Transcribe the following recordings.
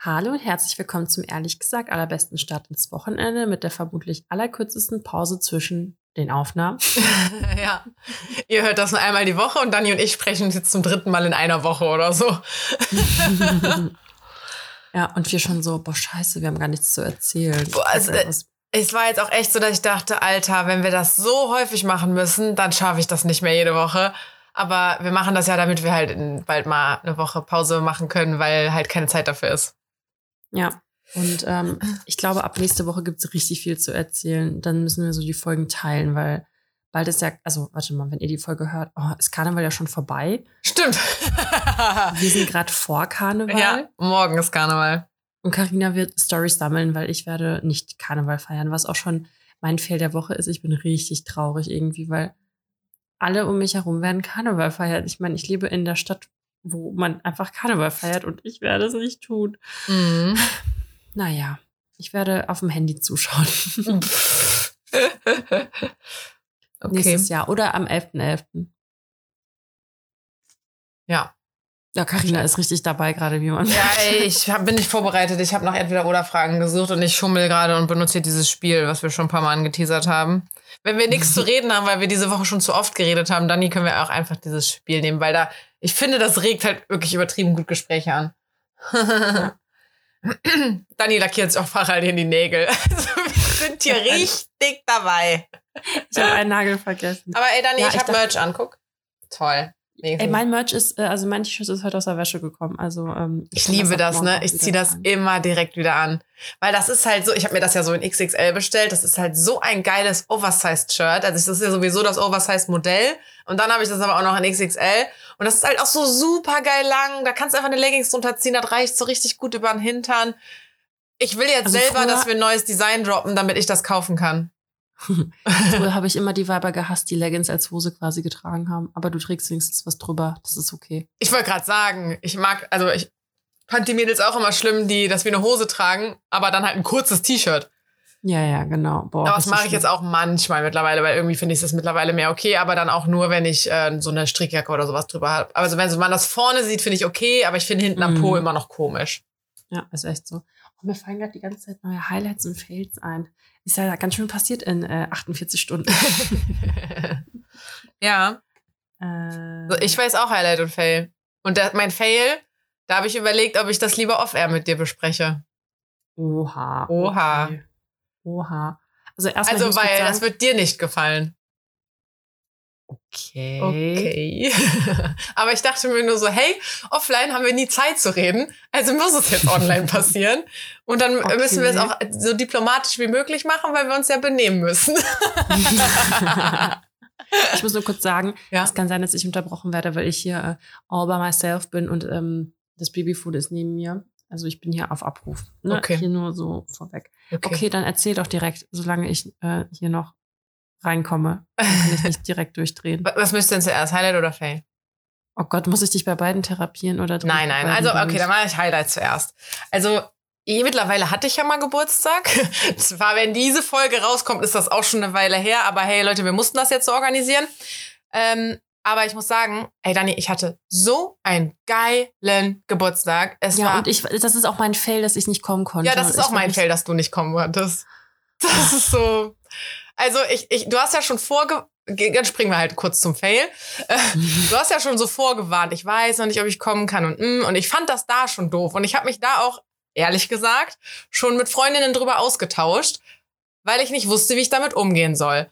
Hallo und herzlich willkommen zum ehrlich gesagt allerbesten Start ins Wochenende mit der vermutlich allerkürzesten Pause zwischen den Aufnahmen. ja. Ihr hört das nur einmal die Woche und Dani und ich sprechen jetzt zum dritten Mal in einer Woche oder so. ja, und wir schon so, boah, scheiße, wir haben gar nichts zu erzählen. Boah, also, es war jetzt auch echt so, dass ich dachte, Alter, wenn wir das so häufig machen müssen, dann schaffe ich das nicht mehr jede Woche. Aber wir machen das ja, damit wir halt bald mal eine Woche Pause machen können, weil halt keine Zeit dafür ist. Ja. Und ähm, ich glaube, ab nächste Woche gibt es richtig viel zu erzählen. Dann müssen wir so die Folgen teilen, weil bald ist ja, also warte mal, wenn ihr die Folge hört, oh, ist Karneval ja schon vorbei. Stimmt. wir sind gerade vor Karneval. Ja, morgen ist Karneval. Und Karina wird Stories sammeln, weil ich werde nicht Karneval feiern, was auch schon mein Fehl der Woche ist. Ich bin richtig traurig irgendwie, weil alle um mich herum werden Karneval feiern. Ich meine, ich lebe in der Stadt, wo man einfach Karneval feiert und ich werde es nicht tun. Mhm. Naja, ich werde auf dem Handy zuschauen. okay. Nächstes Jahr oder am 11.11. .11. Ja. Ja, Karina ist richtig dabei gerade, wie man. Ja, ey, ich hab, bin nicht vorbereitet. Ich habe noch entweder oder Fragen gesucht und ich schummel gerade und benutze dieses Spiel, was wir schon ein paar Mal angeteasert haben. Wenn wir nichts zu reden haben, weil wir diese Woche schon zu oft geredet haben, dann können wir auch einfach dieses Spiel nehmen, weil da, ich finde, das regt halt wirklich übertrieben gut Gespräche an. Dani lackiert sich auch parallel in die Nägel. Also wir sind hier richtig dabei. Ich habe einen Nagel vergessen. Aber ey, Dani, ja, ich, ich habe Merch anguck. Toll. Ey, mein Merch ist, äh, also mein T-Shirt ist heute aus der Wäsche gekommen. Also ähm, ich, ich liebe das, das ne? Ich ziehe das an. immer direkt wieder an, weil das ist halt so. Ich habe mir das ja so in XXL bestellt. Das ist halt so ein geiles Oversized Shirt. Also das ist ja sowieso das Oversized Modell. Und dann habe ich das aber auch noch in XXL. Und das ist halt auch so super geil lang. Da kannst du einfach eine Leggings drunter ziehen. Das reicht so richtig gut über den Hintern. Ich will jetzt also selber, dass wir ein neues Design droppen, damit ich das kaufen kann. Früher habe ich immer die Weiber gehasst, die Leggings als Hose quasi getragen haben. Aber du trägst wenigstens was drüber. Das ist okay. Ich wollte gerade sagen, ich mag, also ich fand die Mädels auch immer schlimm, die das wie eine Hose tragen, aber dann halt ein kurzes T-Shirt. Ja, ja, genau. Boah, aber das mache ich jetzt auch manchmal mittlerweile, weil irgendwie finde ich das mittlerweile mehr okay, aber dann auch nur, wenn ich äh, so eine Strickjacke oder sowas drüber habe. Also wenn man das vorne sieht, finde ich okay, aber ich finde hinten am Po mhm. immer noch komisch. Ja, ist echt so. Und mir fallen gerade die ganze Zeit neue Highlights und Fails ein. Ist ja ganz schön passiert in äh, 48 Stunden. ja. Äh, ich weiß auch Highlight und Fail. Und der, mein Fail, da habe ich überlegt, ob ich das lieber off-air mit dir bespreche. Oha. Oha. Okay. Oha. Also, erstmal also weil sagen, das wird dir nicht gefallen. Okay. Okay. Aber ich dachte mir nur so, hey, offline haben wir nie Zeit zu reden, also muss es jetzt online passieren. Und dann okay. müssen wir es auch so diplomatisch wie möglich machen, weil wir uns ja benehmen müssen. ich muss nur kurz sagen, ja? es kann sein, dass ich unterbrochen werde, weil ich hier äh, all by myself bin und ähm, das Babyfood ist neben mir. Also ich bin hier auf Abruf. Ne? Okay. Hier nur so vorweg. Okay. okay, dann erzähl doch direkt, solange ich äh, hier noch reinkomme. Dann kann ich nicht direkt durchdrehen. Was müsste denn zuerst, Highlight oder Fail? Oh Gott, muss ich dich bei beiden therapieren oder Nein, nein. Also, okay, dann mache ich Highlight zuerst. Also, mittlerweile hatte ich ja mal Geburtstag. Zwar, wenn diese Folge rauskommt, ist das auch schon eine Weile her. Aber hey, Leute, wir mussten das jetzt so organisieren. Ähm, aber ich muss sagen, ey Dani, ich hatte so einen geilen Geburtstag. Es ja, war, und ich, das ist auch mein Fail, dass ich nicht kommen konnte. Ja, das ist auch mein Fail, dass du nicht kommen konntest. Das ist so. Also ich, ich, du hast ja schon vorge... Jetzt springen wir halt kurz zum Fail. Du hast ja schon so vorgewarnt, ich weiß noch nicht, ob ich kommen kann und mm, und ich fand das da schon doof und ich habe mich da auch ehrlich gesagt schon mit Freundinnen drüber ausgetauscht, weil ich nicht wusste, wie ich damit umgehen soll.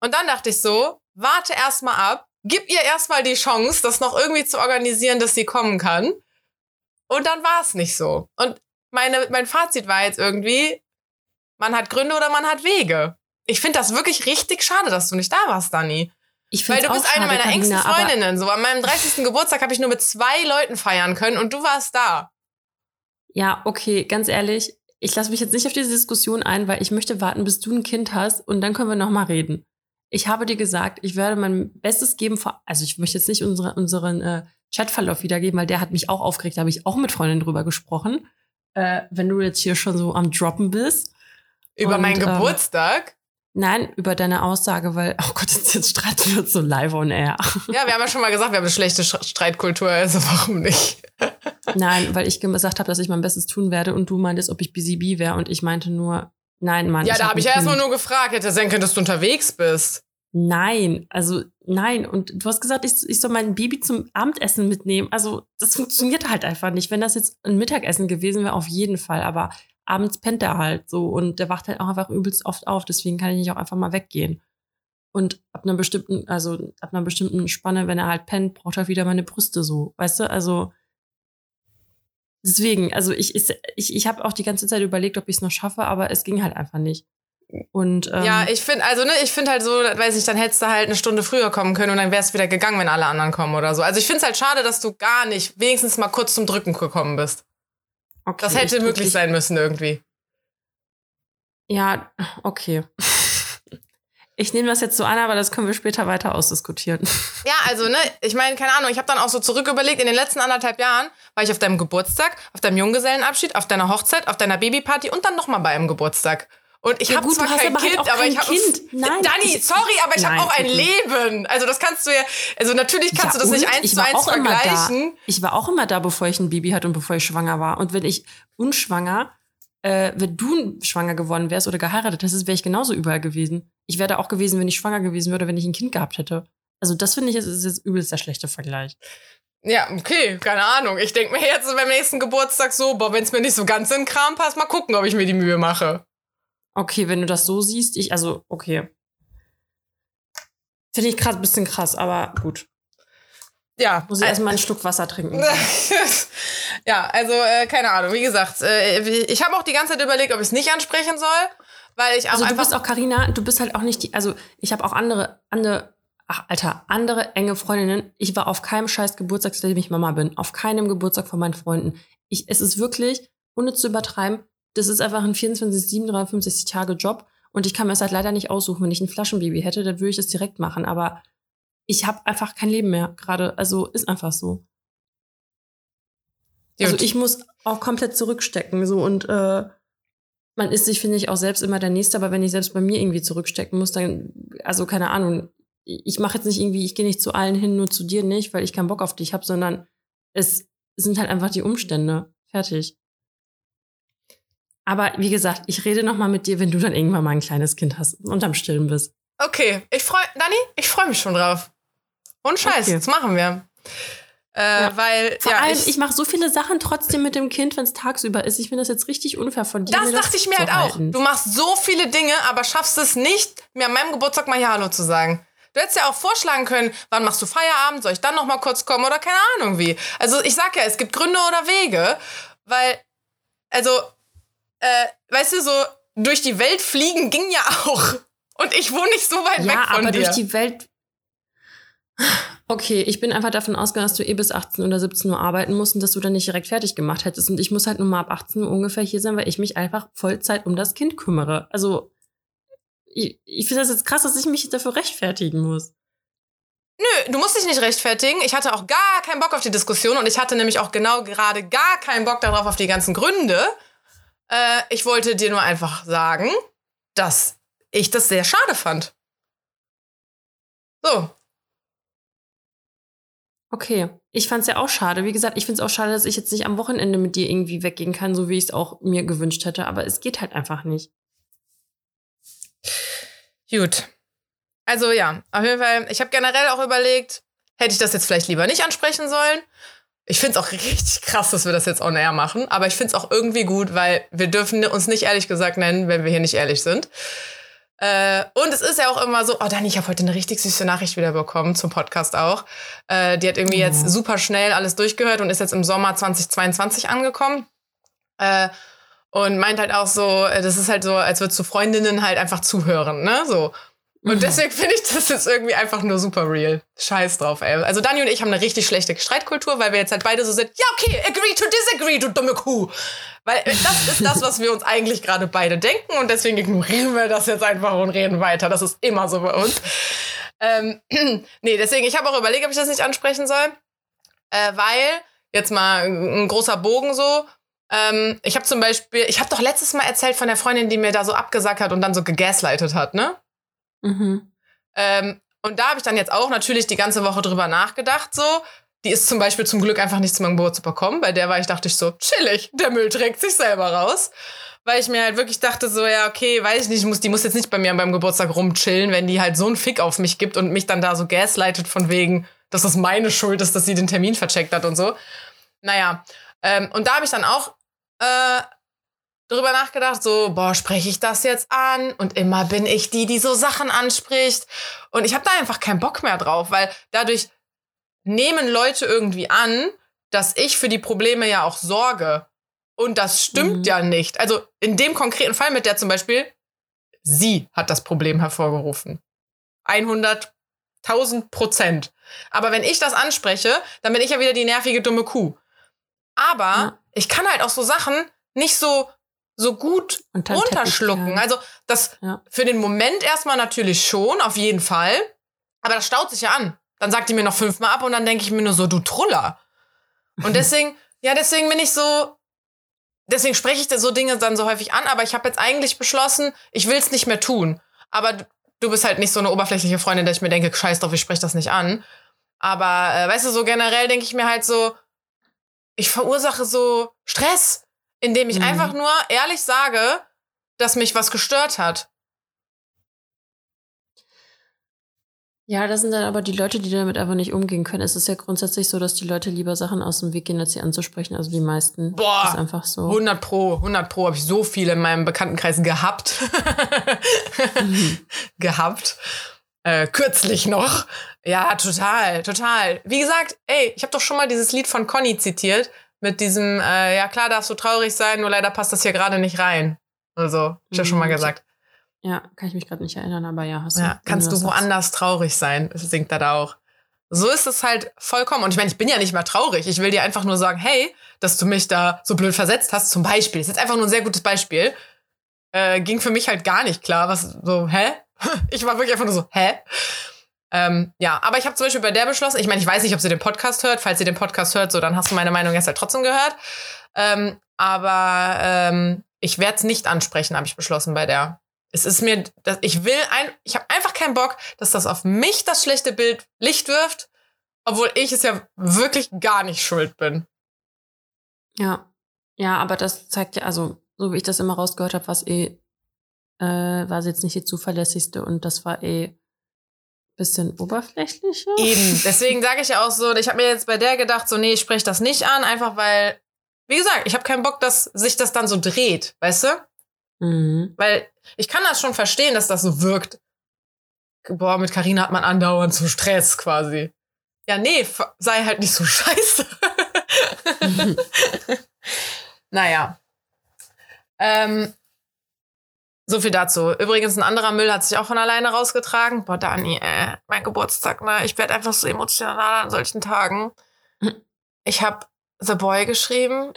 Und dann dachte ich so, warte erst mal ab, gib ihr erstmal die Chance, das noch irgendwie zu organisieren, dass sie kommen kann. Und dann war es nicht so. Und meine, mein Fazit war jetzt irgendwie, man hat Gründe oder man hat Wege. Ich finde das wirklich richtig schade, dass du nicht da warst, Dani. Ich Weil du bist eine meiner engsten Freundinnen. So an meinem 30. Geburtstag habe ich nur mit zwei Leuten feiern können und du warst da. Ja, okay, ganz ehrlich, ich lasse mich jetzt nicht auf diese Diskussion ein, weil ich möchte warten, bis du ein Kind hast und dann können wir noch mal reden. Ich habe dir gesagt, ich werde mein Bestes geben. Also ich möchte jetzt nicht unsere, unseren äh, Chatverlauf wiedergeben, weil der hat mich auch aufgeregt. Da habe ich auch mit Freundinnen drüber gesprochen. Äh, wenn du jetzt hier schon so am Droppen bist. Über und, meinen ähm, Geburtstag? Nein, über deine Aussage, weil, oh Gott, jetzt streiten wir uns so live on air. Ja, wir haben ja schon mal gesagt, wir haben eine schlechte Streitkultur, also warum nicht? Nein, weil ich gesagt habe, dass ich mein Bestes tun werde und du meintest, ob ich bee wäre und ich meinte nur, nein, Mann. Ja, da habe ich ja erstmal nur gefragt, hätte sein können, dass du unterwegs bist. Nein, also nein. Und du hast gesagt, ich, ich soll mein Baby zum Abendessen mitnehmen. Also das funktioniert halt einfach nicht. Wenn das jetzt ein Mittagessen gewesen wäre, auf jeden Fall. Aber abends pennt er halt so und der wacht halt auch einfach übelst oft auf. Deswegen kann ich nicht auch einfach mal weggehen. Und ab einer bestimmten, also ab einer bestimmten Spanne, wenn er halt pennt, braucht er wieder meine Brüste so. Weißt du? Also deswegen, also ich, ich, ich, habe auch die ganze Zeit überlegt, ob ich es noch schaffe, aber es ging halt einfach nicht. Und, ähm, ja, ich finde, also ne, ich finde halt so, weiß ich, dann hättest du halt eine Stunde früher kommen können und dann wärst du wieder gegangen, wenn alle anderen kommen oder so. Also ich finde es halt schade, dass du gar nicht wenigstens mal kurz zum Drücken gekommen bist. Okay, das hätte möglich sein müssen irgendwie. Ja, okay. Ich nehme das jetzt so an, aber das können wir später weiter ausdiskutieren. Ja, also, ne, ich meine, keine Ahnung, ich habe dann auch so zurück überlegt, in den letzten anderthalb Jahren war ich auf deinem Geburtstag, auf deinem Junggesellenabschied, auf deiner Hochzeit, auf deiner Babyparty und dann nochmal bei einem Geburtstag. Und ich ja, habe zwar kein Kind, aber, halt aber ich habe Nein, Dani, sorry, aber ich habe auch ein Leben. Also das kannst du ja, also natürlich kannst ja, du das nicht eins zu eins vergleichen. Ich war auch immer da, bevor ich ein Baby hatte und bevor ich schwanger war. Und wenn ich unschwanger, äh, wenn du schwanger geworden wärst oder geheiratet hättest, wäre ich genauso überall gewesen. Ich wäre da auch gewesen, wenn ich schwanger gewesen wäre oder wenn ich ein Kind gehabt hätte. Also das finde ich ist, ist jetzt übelst der schlechte Vergleich. Ja, okay, keine Ahnung. Ich denke mir jetzt beim nächsten Geburtstag so, boah, wenn es mir nicht so ganz in den Kram passt, mal gucken, ob ich mir die Mühe mache. Okay, wenn du das so siehst, ich, also, okay. Finde ich krass, bisschen krass, aber gut. Ja. Muss ich erstmal einen Schluck Wasser trinken. ja, also, äh, keine Ahnung. Wie gesagt, äh, ich habe auch die ganze Zeit überlegt, ob ich es nicht ansprechen soll, weil ich auch Also, du bist auch, Karina, du bist halt auch nicht die, also, ich habe auch andere, andere, ach, Alter, andere enge Freundinnen. Ich war auf keinem scheiß Geburtstag, seitdem ich Mama bin. Auf keinem Geburtstag von meinen Freunden. Ich, es ist wirklich, ohne zu übertreiben, das ist einfach ein 24, 7, 53 Tage Job. Und ich kann mir das halt leider nicht aussuchen. Wenn ich ein Flaschenbaby hätte, dann würde ich das direkt machen. Aber ich habe einfach kein Leben mehr gerade. Also ist einfach so. Gut. Also ich muss auch komplett zurückstecken. So und äh, man ist sich, finde ich, auch selbst immer der Nächste, aber wenn ich selbst bei mir irgendwie zurückstecken muss, dann, also keine Ahnung, ich mache jetzt nicht irgendwie, ich gehe nicht zu allen hin, nur zu dir nicht, weil ich keinen Bock auf dich habe, sondern es sind halt einfach die Umstände. Fertig. Aber wie gesagt, ich rede noch mal mit dir, wenn du dann irgendwann mal ein kleines Kind hast und am Stillen bist. Okay, ich freue, Dani, ich freue mich schon drauf. Und Scheiß, okay. das machen wir. Äh, ja. Weil, Vor ja, allem, ich, ich mache so viele Sachen trotzdem mit dem Kind, wenn es tagsüber ist. Ich finde das jetzt richtig unfair von dir. Das dachte ich mir halt halten. auch. Du machst so viele Dinge, aber schaffst es nicht, mir an meinem Geburtstag mal hier Hallo zu sagen. Du hättest ja auch vorschlagen können, wann machst du Feierabend, soll ich dann noch mal kurz kommen oder keine Ahnung wie. Also ich sag ja, es gibt Gründe oder Wege, weil, also äh, weißt du, so durch die Welt fliegen ging ja auch. Und ich wohne nicht so weit ja, weg von aber dir. durch die Welt. Okay, ich bin einfach davon ausgegangen, dass du eh bis 18 oder 17 Uhr arbeiten musst und dass du dann nicht direkt fertig gemacht hättest. Und ich muss halt nur mal ab 18 Uhr ungefähr hier sein, weil ich mich einfach Vollzeit um das Kind kümmere. Also, ich, ich finde das jetzt krass, dass ich mich dafür rechtfertigen muss. Nö, du musst dich nicht rechtfertigen. Ich hatte auch gar keinen Bock auf die Diskussion und ich hatte nämlich auch genau gerade gar keinen Bock darauf auf die ganzen Gründe. Äh, ich wollte dir nur einfach sagen, dass ich das sehr schade fand. So. Okay, ich fand es ja auch schade. Wie gesagt, ich finde es auch schade, dass ich jetzt nicht am Wochenende mit dir irgendwie weggehen kann, so wie ich es auch mir gewünscht hätte. Aber es geht halt einfach nicht. Gut. Also ja, auf jeden Fall, ich habe generell auch überlegt, hätte ich das jetzt vielleicht lieber nicht ansprechen sollen. Ich finde es auch richtig krass, dass wir das jetzt on air machen, aber ich finde es auch irgendwie gut, weil wir dürfen uns nicht ehrlich gesagt nennen, wenn wir hier nicht ehrlich sind. Äh, und es ist ja auch immer so, oh Dani, ich habe heute eine richtig süße Nachricht wieder bekommen zum Podcast auch. Äh, die hat irgendwie oh. jetzt super schnell alles durchgehört und ist jetzt im Sommer 2022 angekommen. Äh, und meint halt auch so, äh, das ist halt so, als würdest du Freundinnen halt einfach zuhören, ne? So. Und mhm. deswegen finde ich das jetzt irgendwie einfach nur super real. Scheiß drauf, ey. Also Dani und ich haben eine richtig schlechte Streitkultur, weil wir jetzt halt beide so sind, ja, okay, agree to disagree, du dumme Kuh. Weil das ist das, was wir uns eigentlich gerade beide denken und deswegen ignorieren wir das jetzt einfach und reden weiter. Das ist immer so bei uns. Ähm, nee, deswegen, ich habe auch überlegt, ob ich das nicht ansprechen soll. Äh, weil, jetzt mal ein großer Bogen so, ähm, ich habe zum Beispiel, ich habe doch letztes Mal erzählt von der Freundin, die mir da so abgesagt hat und dann so gegaslightet hat, ne? Mhm. Ähm, und da habe ich dann jetzt auch natürlich die ganze Woche drüber nachgedacht, so. Die ist zum Beispiel zum Glück einfach nicht zu meinem Geburtstag bekommen. Bei der war ich, dachte ich so, chillig, der Müll trägt sich selber raus. Weil ich mir halt wirklich dachte, so, ja, okay, weiß ich nicht, muss, die muss jetzt nicht bei mir beim Geburtstag rumchillen, wenn die halt so einen Fick auf mich gibt und mich dann da so gaslightet von wegen, dass das meine Schuld ist, dass sie den Termin vercheckt hat und so. Naja, ähm, und da habe ich dann auch äh, drüber nachgedacht, so, boah, spreche ich das jetzt an? Und immer bin ich die, die so Sachen anspricht. Und ich habe da einfach keinen Bock mehr drauf, weil dadurch nehmen Leute irgendwie an, dass ich für die Probleme ja auch sorge. Und das stimmt Mhm. ja nicht. Also in dem konkreten Fall mit der zum Beispiel, sie hat das Problem hervorgerufen. 100.000 Prozent. Aber wenn ich das anspreche, dann bin ich ja wieder die nervige dumme Kuh. Aber Ja. ich kann halt auch so Sachen nicht so, so gut runterschlucken. kehren. Also das Ja. für den Moment erstmal natürlich schon, auf jeden Fall. Aber das staut sich ja an. Dann sagt die mir noch fünfmal ab und dann denke ich mir nur so, du Truller. Und deswegen, ja, deswegen bin ich so, deswegen spreche ich so Dinge dann so häufig an, aber ich habe jetzt eigentlich beschlossen, ich will es nicht mehr tun. Aber du- du bist halt nicht so eine oberflächliche Freundin, dass ich mir denke, scheiß drauf, ich spreche das nicht an. Aber äh, weißt du, so generell denke ich mir halt so, ich verursache so Stress, indem ich Mhm. einfach nur ehrlich sage, dass mich was gestört hat. Ja, das sind dann aber die Leute, die damit einfach nicht umgehen können. Es ist ja grundsätzlich so, dass die Leute lieber Sachen aus dem Weg gehen, als sie anzusprechen. Also die meisten. Boah. Das ist einfach so. 100 Pro, 100 Pro habe ich so viele in meinem Bekanntenkreis gehabt. gehabt. Äh, kürzlich noch. Ja, total, total. Wie gesagt, ey, ich habe doch schon mal dieses Lied von Conny zitiert mit diesem, äh, ja klar darfst du traurig sein, nur leider passt das hier gerade nicht rein. Also, ich ja schon mal Mhm. gesagt. Ja, kann ich mich gerade nicht erinnern, aber ja, hast Ja, wenn kannst du woanders traurig sein, singt er da auch. So ist es halt vollkommen. Und ich meine, ich bin ja nicht mal traurig. Ich will dir einfach nur sagen, hey, dass du mich da so blöd versetzt hast. Zum Beispiel, das ist jetzt einfach nur ein sehr gutes Beispiel. Äh, ging für mich halt gar nicht klar. Was so, hä? Ich war wirklich einfach nur so, hä? Ähm, ja, aber ich habe zum Beispiel bei der beschlossen, ich meine, ich weiß nicht, ob sie den Podcast hört. Falls sie den Podcast hört, so, dann hast du meine Meinung jetzt halt trotzdem gehört. Ähm, aber ähm, ich werde es nicht ansprechen, habe ich beschlossen bei der. Es ist mir, ich will ein, ich habe einfach keinen Bock, dass das auf mich das schlechte Bild Licht wirft, obwohl ich es ja wirklich gar nicht schuld bin. Ja. Ja, aber das zeigt ja, also, so wie ich das immer rausgehört habe, war eh, äh, war sie jetzt nicht die zuverlässigste und das war eh bisschen oberflächlicher. Eben. Deswegen sage ich ja auch so, ich habe mir jetzt bei der gedacht, so, nee, ich spreche das nicht an, einfach weil, wie gesagt, ich habe keinen Bock, dass sich das dann so dreht, weißt du? Mhm. Weil ich kann das schon verstehen, dass das so wirkt. Boah, mit Karina hat man andauernd so Stress quasi. Ja, nee, sei halt nicht so scheiße. naja. Ähm, so viel dazu. Übrigens, ein anderer Müll hat sich auch von alleine rausgetragen. Boah, Dani, äh, mein Geburtstag, ne? Ich werde einfach so emotional an solchen Tagen. Ich habe The Boy geschrieben.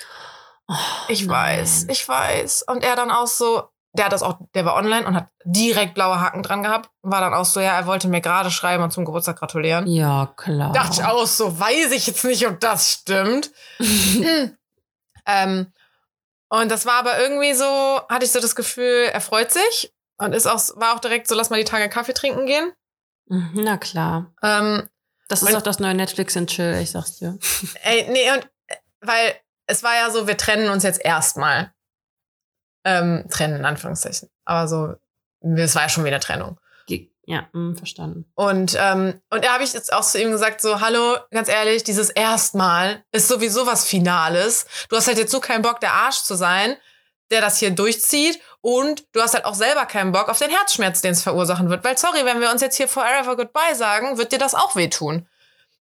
Oh, Ich nein. weiß, ich weiß. Und er dann auch so, der hat das auch, der war online und hat direkt blaue Haken dran gehabt. War dann auch so, ja, er wollte mir gerade schreiben und zum Geburtstag gratulieren. Ja, klar. Dachte ich auch so, weiß ich jetzt nicht, ob das stimmt. ähm, und das war aber irgendwie so, hatte ich so das Gefühl, er freut sich und ist auch, war auch direkt so, lass mal die Tage Kaffee trinken gehen. Mhm, Na klar. Ähm, Das ist auch das neue Netflix in Chill, ich sag's dir. Ey, nee, und äh, weil es war ja so, wir trennen uns jetzt erstmal. Ähm, trennen in Anführungszeichen. Aber so, es war ja schon wieder Trennung. Ja, mm, verstanden. Und, ähm, und da habe ich jetzt auch zu ihm gesagt, so, hallo, ganz ehrlich, dieses Erstmal ist sowieso was Finales. Du hast halt jetzt so keinen Bock, der Arsch zu sein, der das hier durchzieht. Und du hast halt auch selber keinen Bock auf den Herzschmerz, den es verursachen wird. Weil, sorry, wenn wir uns jetzt hier forever goodbye sagen, wird dir das auch wehtun.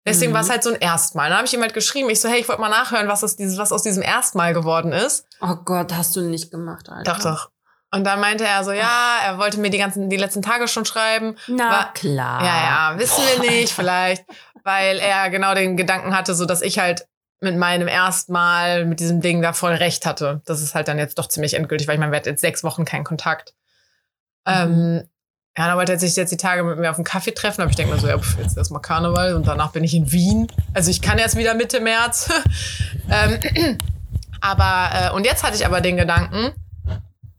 Deswegen Mhm. war es halt so ein Erstmal. Dann habe ich ihm halt geschrieben, ich so, hey, ich wollte mal nachhören, was aus, dieses, was aus diesem Erstmal geworden ist. Oh Gott, hast du nicht gemacht, Alter. Doch, doch. Und dann meinte er so, ja, er wollte mir die ganzen, die letzten Tage schon schreiben. Na War- klar. Ja, ja, wissen wir nicht, vielleicht, weil er genau den Gedanken hatte, so dass ich halt mit meinem ersten Mal mit diesem Ding da voll recht hatte. Das ist halt dann jetzt doch ziemlich endgültig, weil ich meine, wir hatten jetzt sechs Wochen keinen Kontakt. Mhm. Ähm, ja, dann wollte er sich jetzt die Tage mit mir auf einen Kaffee treffen, aber ich denke mir so, ja, pf, jetzt erstmal Karneval und danach bin ich in Wien. Also ich kann erst wieder Mitte März. ähm, aber, äh, und jetzt hatte ich aber den Gedanken,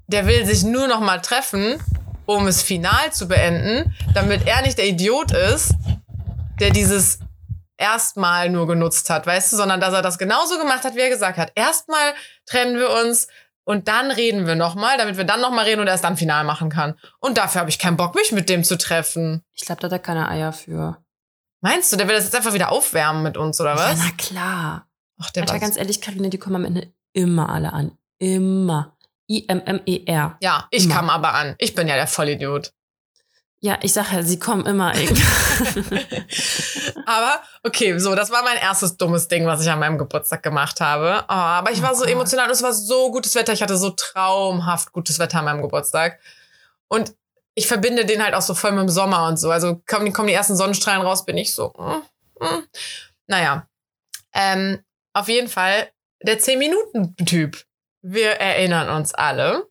der will sich nur noch mal treffen, um es final zu beenden, damit er nicht der Idiot ist, der dieses erstmal nur genutzt hat, weißt du, sondern dass er das genauso gemacht hat, wie er gesagt hat. Erstmal trennen wir uns und dann reden wir nochmal, damit wir dann nochmal reden und er es dann final machen kann. Und dafür habe ich keinen Bock, mich mit dem zu treffen. Ich glaube, da hat er keine Eier für. Meinst du, der will das jetzt einfach wieder aufwärmen mit uns, oder was? Ja, na klar. Ach, der Alter, ganz ehrlich, Karine, die kommen am Ende immer alle an. Immer. I-M-M-E-R. Ja, ich Immer. kam aber an. Ich bin ja der Vollidiot. Ja, ich sag ja, sie kommen immer. aber okay, so, das war mein erstes dummes Ding, was ich an meinem Geburtstag gemacht habe. Oh, aber ich war Oh so Gott. emotional und es war so gutes Wetter. Ich hatte so traumhaft gutes Wetter an meinem Geburtstag. Und ich verbinde den halt auch so voll mit dem Sommer und so. Also kommen, kommen die ersten Sonnenstrahlen raus, bin ich so. Mm, mm. Naja. Ähm, auf jeden Fall der 10-Minuten-Typ. Wir erinnern uns alle.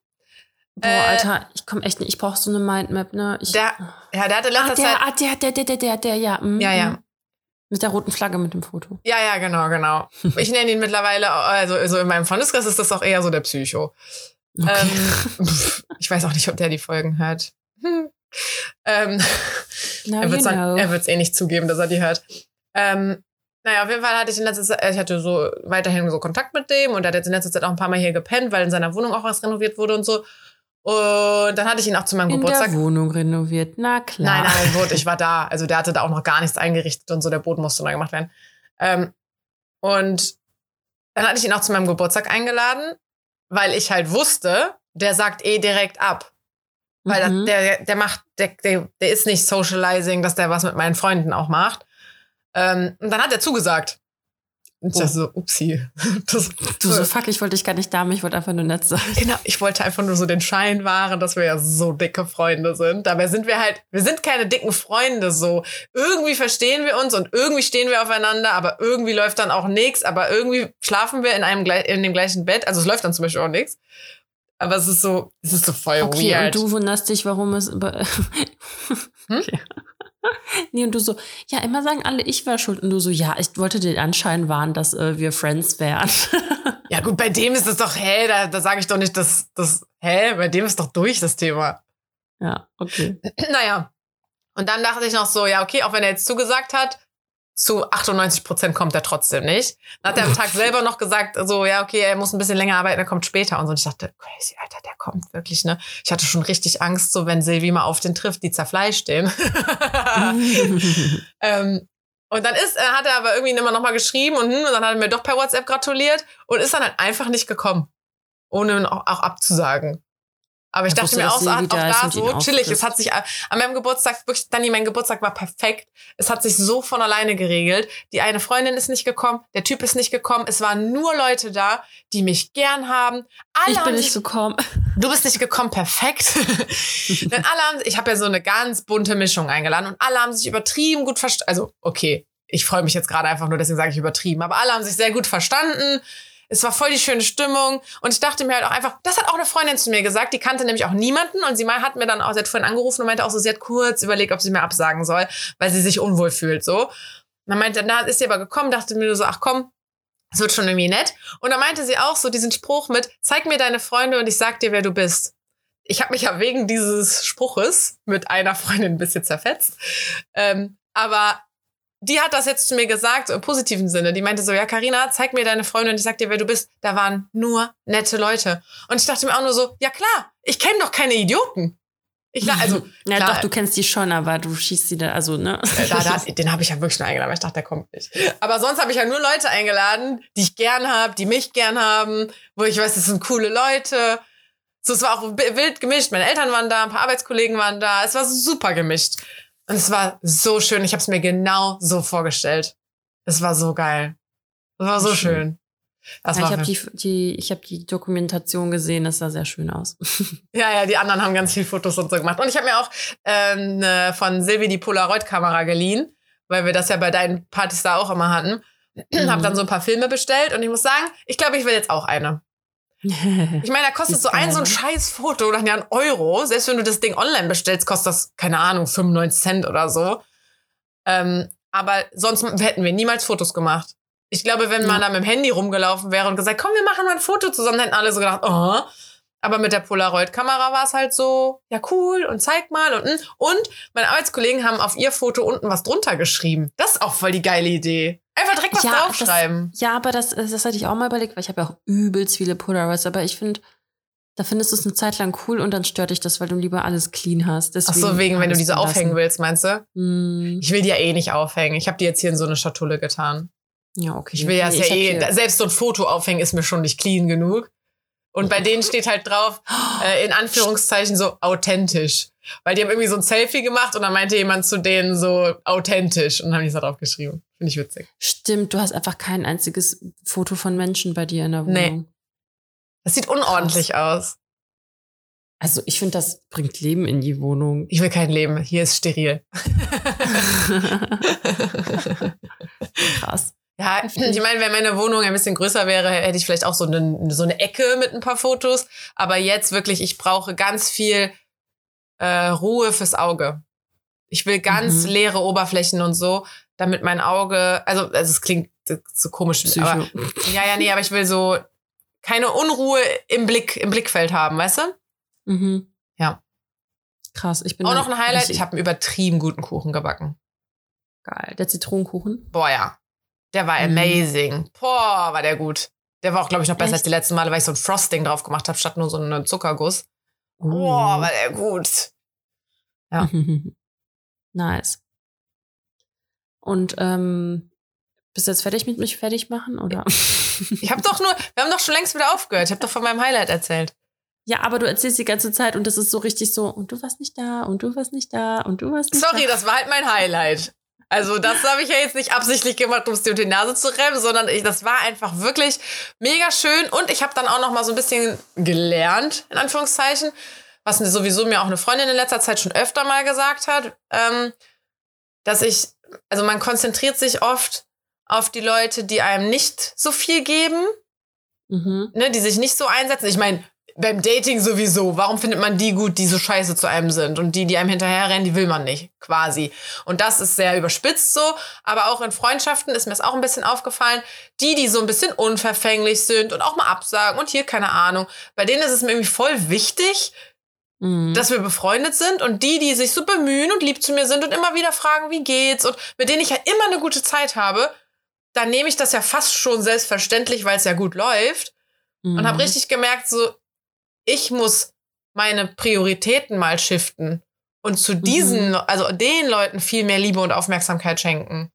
Boah, Äh, Alter, ich komme echt nicht. Ich brauche so eine Mindmap, ne? Ich, Der, ja, der hatte letzter der, Zeit. ah, der, der, der, der, der, der, ja. mm, Ja, ja. mm. Mit der roten Flagge mit dem Foto. Ja, ja, genau, genau. Ich nenne ihn mittlerweile, also, also in meinem Freundeskreis ist das auch eher so der Psycho. Okay. Ähm, ich weiß auch nicht, ob der die Folgen hört. Hm. Ähm, er wird es eh nicht zugeben, dass er die hört. Ähm, naja, auf jeden Fall hatte ich in letzter Zeit, ich hatte so weiterhin so Kontakt mit dem und er hat jetzt in letzter Zeit auch ein paar Mal hier gepennt, weil in seiner Wohnung auch was renoviert wurde und so. Und dann hatte ich ihn auch zu meinem In Geburtstag. der Wohnung renoviert. Na klar. Nein, nein, wurde, ich war da. Also der hatte da auch noch gar nichts eingerichtet und so, der Boden musste neu gemacht werden. Ähm, und dann hatte ich ihn auch zu meinem Geburtstag eingeladen, weil ich halt wusste, der sagt eh direkt ab. Weil Mhm. das, der, der macht, der, der, der ist nicht Socializing, dass der was mit meinen Freunden auch macht. Ähm, und dann hat er zugesagt. Und ich Oh. dachte so, upsi. Das, Du so, fuck, ich wollte dich gar nicht da, ich wollte einfach nur nett sein. Genau, ich wollte einfach nur so den Schein wahren, dass wir ja so dicke Freunde sind. Dabei sind wir halt, wir sind keine dicken Freunde so. Irgendwie verstehen wir uns und irgendwie stehen wir aufeinander, aber irgendwie läuft dann auch nichts, aber irgendwie schlafen wir in einem in dem gleichen Bett. Also es läuft dann zum Beispiel auch nichts. Aber es ist so, es ist so voll Okay, weird. und du wunderst dich, warum es. Hm? okay. Nee, und du so, ja, immer sagen alle, ich war schuld. Und du so, ja, ich wollte den Anschein wahren, dass äh, wir Friends wären. ja gut, bei dem ist es doch, hä, da, da sage ich doch nicht, dass das, hä, bei dem ist doch durch das Thema. ja, okay. naja. Und dann dachte ich noch so, ja, okay, auch wenn er jetzt zugesagt hat, zu 98 Prozent kommt er trotzdem nicht. Dann hat er am Tag selber noch gesagt, so, ja, okay, er muss ein bisschen länger arbeiten, er kommt später und so. Und ich dachte, crazy, Alter, der kommt wirklich, ne? Ich hatte schon richtig Angst, so, wenn Silvi mal auf den trifft, die zerfleischt den. ähm, und dann ist, er hat er aber irgendwie immer noch mal geschrieben und, hm, und dann hat er mir doch per WhatsApp gratuliert und ist dann halt einfach nicht gekommen. Ohne auch, auch abzusagen. Aber ich Er dachte mir auch, so, auch da da so chillig. Es hat sich an meinem Geburtstag, wirklich, Dani, mein Geburtstag war perfekt. Es hat sich so von alleine geregelt. Die eine Freundin ist nicht gekommen, der Typ ist nicht gekommen. Es waren nur Leute da, die mich gern haben. Alle ich bin nicht gekommen. Du bist nicht gekommen, perfekt. Denn alle haben, ich habe ja so eine ganz bunte Mischung eingeladen und alle haben sich übertrieben gut verstanden. Also, okay, ich freue mich jetzt gerade einfach nur, deswegen sage ich übertrieben, aber alle haben sich sehr gut verstanden. Es war voll die schöne Stimmung und ich dachte mir halt auch einfach, das hat auch eine Freundin zu mir gesagt, die kannte nämlich auch niemanden und sie hat mir dann auch, sie hat vorhin angerufen und meinte auch so, sie hat kurz überlegt, ob sie mir absagen soll, weil sie sich unwohl fühlt, so. Und dann meinte, na, ist sie aber gekommen, dachte mir nur so, ach komm, es wird schon irgendwie nett. Und dann meinte sie auch so diesen Spruch mit, zeig mir deine Freunde und ich sag dir, wer du bist. Ich habe mich ja wegen dieses Spruches mit einer Freundin ein bisschen zerfetzt. Ähm, aber die hat das jetzt zu mir gesagt, so im positiven Sinne. Die meinte so, ja, Karina, zeig mir deine Freunde und ich sag dir, wer du bist. Da waren nur nette Leute. Und ich dachte mir auch nur so, ja klar, ich kenne doch keine Idioten. Ich, also, ja, klar, doch, du kennst die schon, aber du schießt sie da, also, ne? da, da, den habe ich ja wirklich nur eingeladen, weil ich dachte, der kommt nicht. Aber sonst habe ich ja nur Leute eingeladen, die ich gern habe, die mich gern haben, wo ich weiß, das sind coole Leute. So, es war auch wild gemischt. Meine Eltern waren da, ein paar Arbeitskollegen waren da. Es war super gemischt. Und es war so schön. Ich habe es mir genau so vorgestellt. Es war so geil. Es war so Schön. schön. Das ja, war ich habe die, die, ich hab die Dokumentation gesehen, das sah sehr schön aus. Ja, ja, die anderen haben ganz viel Fotos und so gemacht. Und ich habe mir auch ähm, ne, von Silvi die Polaroid-Kamera geliehen, weil wir das ja bei deinen Partys da auch immer hatten. Mhm. Hab dann so ein paar Filme bestellt und ich muss sagen, ich glaube, ich will jetzt auch eine. Ich meine, da kostet so ein so ein scheiß Foto dann ja ein Euro. Selbst wenn du das Ding online bestellst, kostet das, keine Ahnung, 95 Cent oder so. Ähm, aber sonst hätten wir niemals Fotos gemacht. Ich glaube, wenn man Ja. da mit dem Handy rumgelaufen wäre und gesagt, komm, wir machen mal ein Foto zusammen, hätten alle so gedacht, oh. Aber mit der Polaroid-Kamera war es halt so, ja cool und zeig mal und und meine Arbeitskollegen haben auf ihr Foto unten was drunter geschrieben. Das ist auch voll die geile Idee. Einfach direkt was Ja, draufschreiben. Ja, aber das, das hatte ich auch mal überlegt, weil ich habe ja auch übelst viele Polaroids, aber ich finde, da findest du es eine Zeit lang cool und dann stört dich das, weil du lieber alles clean hast. Ach Deswegen so, wegen, wenn du diese lassen. aufhängen willst, meinst du? Hm, Ich will die ja eh nicht aufhängen. Ich habe die jetzt hier in so eine Schatulle getan. ja, okay. Ich will ja, Nee, ja eh, selbst so ein Foto aufhängen ist mir schon nicht clean genug. Und bei denen steht halt drauf, äh, in Anführungszeichen so authentisch. Weil die haben irgendwie so ein Selfie gemacht und dann meinte jemand zu denen so authentisch und dann haben die es da drauf geschrieben. Finde ich witzig. Stimmt, du hast einfach kein einziges Foto von Menschen bei dir in der Nee. Wohnung. Das sieht unordentlich aus. Also ich finde, das bringt Leben in die Wohnung. Ich will kein Leben. Hier ist steril. Krass. Ja, ich meine, wenn meine Wohnung ein bisschen größer wäre, hätte ich vielleicht auch so eine, so eine Ecke mit ein paar Fotos. Aber jetzt wirklich, ich brauche ganz viel äh, Ruhe fürs Auge. Ich will ganz Mhm. leere Oberflächen und so, damit mein Auge, also, also es klingt so komisch, Psycho. aber ja, ja, nee, aber ich will so keine Unruhe im Blick, im Blickfeld haben, weißt du? Mhm. Ja. Krass. Ich bin Auch noch ein Highlight, ich habe einen übertrieben guten Kuchen gebacken. geil. Der Zitronenkuchen. Boah, ja. Der war Mhm. amazing. Boah, war der gut. Der war auch, glaube ich, noch besser als Echt? die letzten Male, weil ich so ein Frosting drauf gemacht habe, statt nur so einen Zuckerguss. Oh. Boah, war der gut. Ja. nice. Und ähm, bist du jetzt fertig mit mich fertig machen oder? Ich habe doch nur, wir haben doch schon längst wieder aufgehört. Ich habe doch von meinem Highlight erzählt. ja, aber du erzählst die ganze Zeit und das ist so richtig so und du warst nicht da und du warst nicht da und du warst nicht Sorry, da. das war halt mein Highlight. Also das habe ich ja jetzt nicht absichtlich gemacht, um es dir unter die Nase zu remmen, sondern ich, das war einfach wirklich mega schön und ich habe dann auch noch mal so ein bisschen gelernt, in Anführungszeichen, was sowieso mir auch eine Freundin in letzter Zeit schon öfter mal gesagt hat, ähm, dass ich, also man konzentriert sich oft auf die Leute, die einem nicht so viel geben, Mhm. ne, die sich nicht so einsetzen. Ich meine, beim Dating sowieso. Warum findet man die gut, die so scheiße zu einem sind? Und die, die einem hinterherrennen, die will man nicht, quasi. Und das ist sehr überspitzt so. Aber auch in Freundschaften ist mir das auch ein bisschen aufgefallen. Die, die so ein bisschen unverfänglich sind und auch mal absagen und hier keine Ahnung. Bei denen ist es mir irgendwie voll wichtig, Mhm. dass wir befreundet sind und die, die sich so bemühen und lieb zu mir sind und immer wieder fragen, wie geht's und mit denen ich ja immer eine gute Zeit habe, dann nehme ich das ja fast schon selbstverständlich, weil es ja gut läuft und Mhm. habe richtig gemerkt, so ich muss meine Prioritäten mal shiften und zu diesen, also den Leuten viel mehr Liebe und Aufmerksamkeit schenken.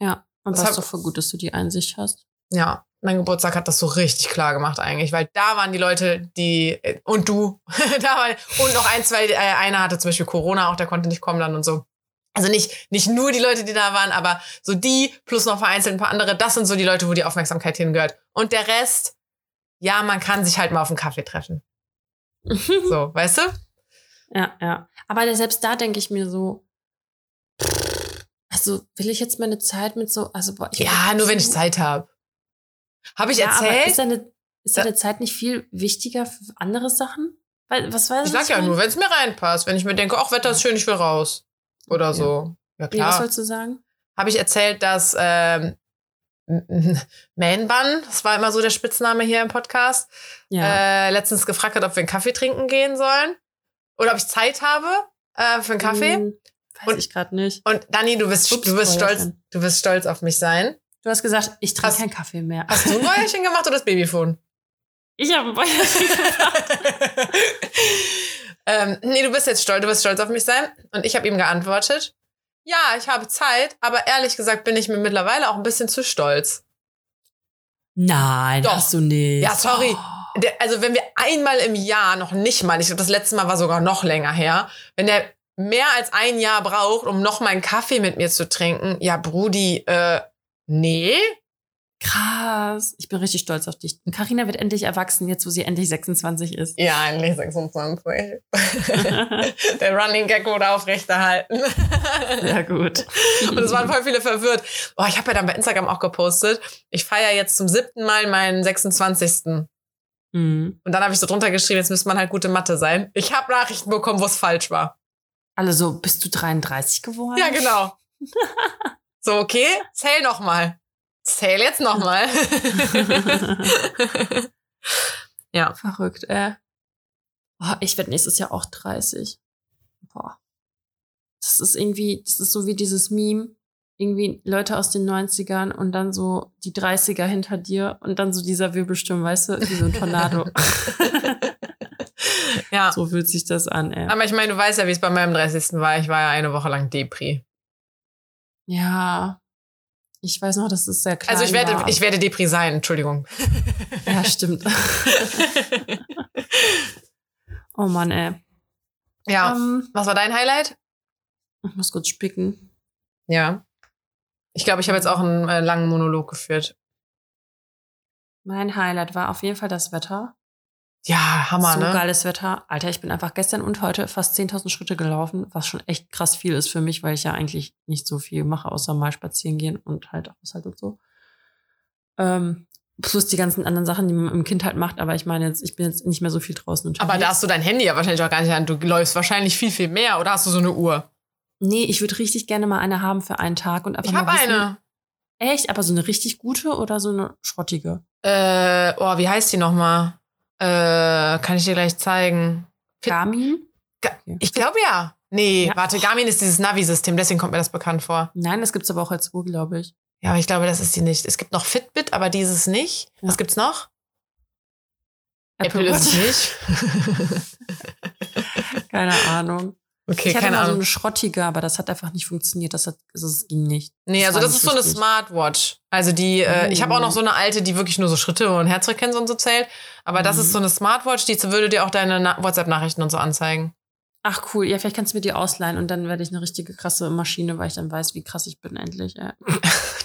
Ja, und Das hab- ist doch voll gut, dass du die Einsicht hast. Ja, mein Geburtstag hat das so richtig klar gemacht eigentlich, weil da waren die Leute, die äh, und du, da waren und noch ein, zwei, äh, einer hatte zum Beispiel Corona, auch der konnte nicht kommen dann und so. Also nicht, nicht nur die Leute, die da waren, aber so die plus noch vereinzelt ein paar andere, das sind so die Leute, wo die Aufmerksamkeit hingehört. Und der Rest, ja, man kann sich halt mal auf einen Kaffee treffen. So, weißt du? Ja, ja. Aber selbst da denke ich mir so, also will ich jetzt meine Zeit mit so, also boah, ich Ja, nur wenn ich Zeit habe. Habe ich ja, erzählt? ist deine, ist deine Zeit nicht viel wichtiger für andere Sachen? Weil, was weiß ich sag ja nur, wenn es mir reinpasst. Wenn ich mir denke, ach, Wetter ist schön, ich will raus. Oder Okay. so. Ja, Nee, was klar. sollst du sagen? Habe ich erzählt, dass ähm, Manbun, das war immer so der Spitzname hier im Podcast, Ja. äh, letztens gefragt hat, ob wir einen Kaffee trinken gehen sollen. Oder ob ich Zeit habe äh, für einen Kaffee. Hm, weiß Und- ich gerade nicht. Und Dani, du bist, Ups, du bist stolz, du wirst stolz auf mich sein. Du hast gesagt, ich trinke Hast- keinen Kaffee mehr. Hast du ein Bäuerchen gemacht oder das Babyphone? Ich habe ein Bäuerchen gemacht. ähm, nee, du bist jetzt stolz, du wirst stolz auf mich sein. Und ich habe ihm geantwortet, ja, ich habe Zeit, aber ehrlich gesagt bin ich mir mittlerweile auch ein bisschen zu stolz. Nein, Doch. hast du nicht. Ja, sorry. Der, also wenn wir einmal im Jahr, noch nicht mal, ich glaube, das letzte Mal war sogar noch länger her, wenn der mehr als ein Jahr braucht, um noch mal einen Kaffee mit mir zu trinken, ja, Brudi, äh, nee. Krass. Ich bin richtig stolz auf dich. Und Carina wird endlich erwachsen, jetzt wo sie endlich 26 ist. Ja, eigentlich 26. Der Running Gag wurde aufrechterhalten. Sehr gut. Und es waren voll viele verwirrt. Oh, ich habe ja dann bei Instagram auch gepostet, ich feiere jetzt zum siebten Mal meinen 26. Mhm. Und dann habe ich so drunter geschrieben, jetzt müsste man halt gute Mathe sein. Ich habe Nachrichten bekommen, wo es falsch war. Alle so, bist du 33 geworden? Ja, genau. So, okay, zähl noch mal. Zähl jetzt noch mal. ja. Verrückt, äh. Oh, ich werde nächstes Jahr auch 30. Boah. Das ist irgendwie, das ist so wie dieses Meme. Irgendwie Leute aus den 90ern und dann so die 30er hinter dir und dann so dieser Wirbelsturm, weißt du, wie so ein Tornado. ja. So fühlt sich das an, ey. Aber ich meine, du weißt ja, wie es bei meinem 30. war. Ich war ja eine Woche lang Depri. Ja. Ich weiß noch, das ist sehr klein Also ich werde, war. ich werde Depri sein, Entschuldigung. Ja, stimmt. oh Mann, ey. ja. Ähm, Was war dein Highlight? ich muss kurz spicken. Ja. Ich glaube, ich habe jetzt auch einen äh, langen Monolog geführt. Mein Highlight war auf jeden Fall das Wetter. Ja, Hammer, so ne? geiles Wetter. Alter, ich bin einfach gestern und heute fast 10.000 Schritte gelaufen, was schon echt krass viel ist für mich, weil ich ja eigentlich nicht so viel mache, außer mal spazieren gehen und halt Haushalt und so. Ähm, plus die ganzen anderen Sachen, die man im Kind halt macht. Aber ich meine jetzt, ich bin jetzt nicht mehr so viel draußen unterwegs. Aber da hast du dein Handy ja wahrscheinlich auch gar nicht an. Du läufst wahrscheinlich viel, viel mehr. Oder hast du so eine Uhr? Nee, ich würde richtig gerne mal eine haben für einen Tag und einfach Ich habe eine. Echt? Aber so eine richtig gute oder so eine schrottige? Äh, oh, wie heißt die nochmal? Äh, kann ich dir gleich zeigen. Garmin? Ich glaube ja. Nee, Ja. warte, Garmin ist dieses Navi-System, deswegen kommt mir das bekannt vor. Nein, das gibt's aber auch als Uhr, glaube ich. Ja, aber ich glaube, das ist die nicht. Es gibt noch Fitbit, aber dieses nicht. Ja. Was gibt's noch? Apple, ist Watch? es nicht. Keine Ahnung. Okay, ich hatte keine mal so eine schrottige, aber das hat einfach nicht funktioniert. Das, hat, also es ging nicht. Nee, Das also das ist so eine richtig. Smartwatch. Also die, äh, ich habe auch noch so eine alte, die wirklich nur so Schritte und Herzfrequenz und so zählt. Aber das Mhm. ist so eine Smartwatch, die würde dir auch deine Na- WhatsApp-Nachrichten und so anzeigen. Ach cool, ja, vielleicht kannst du mir die ausleihen und dann werde ich eine richtige krasse Maschine, weil ich dann weiß, wie krass ich bin endlich. Ja.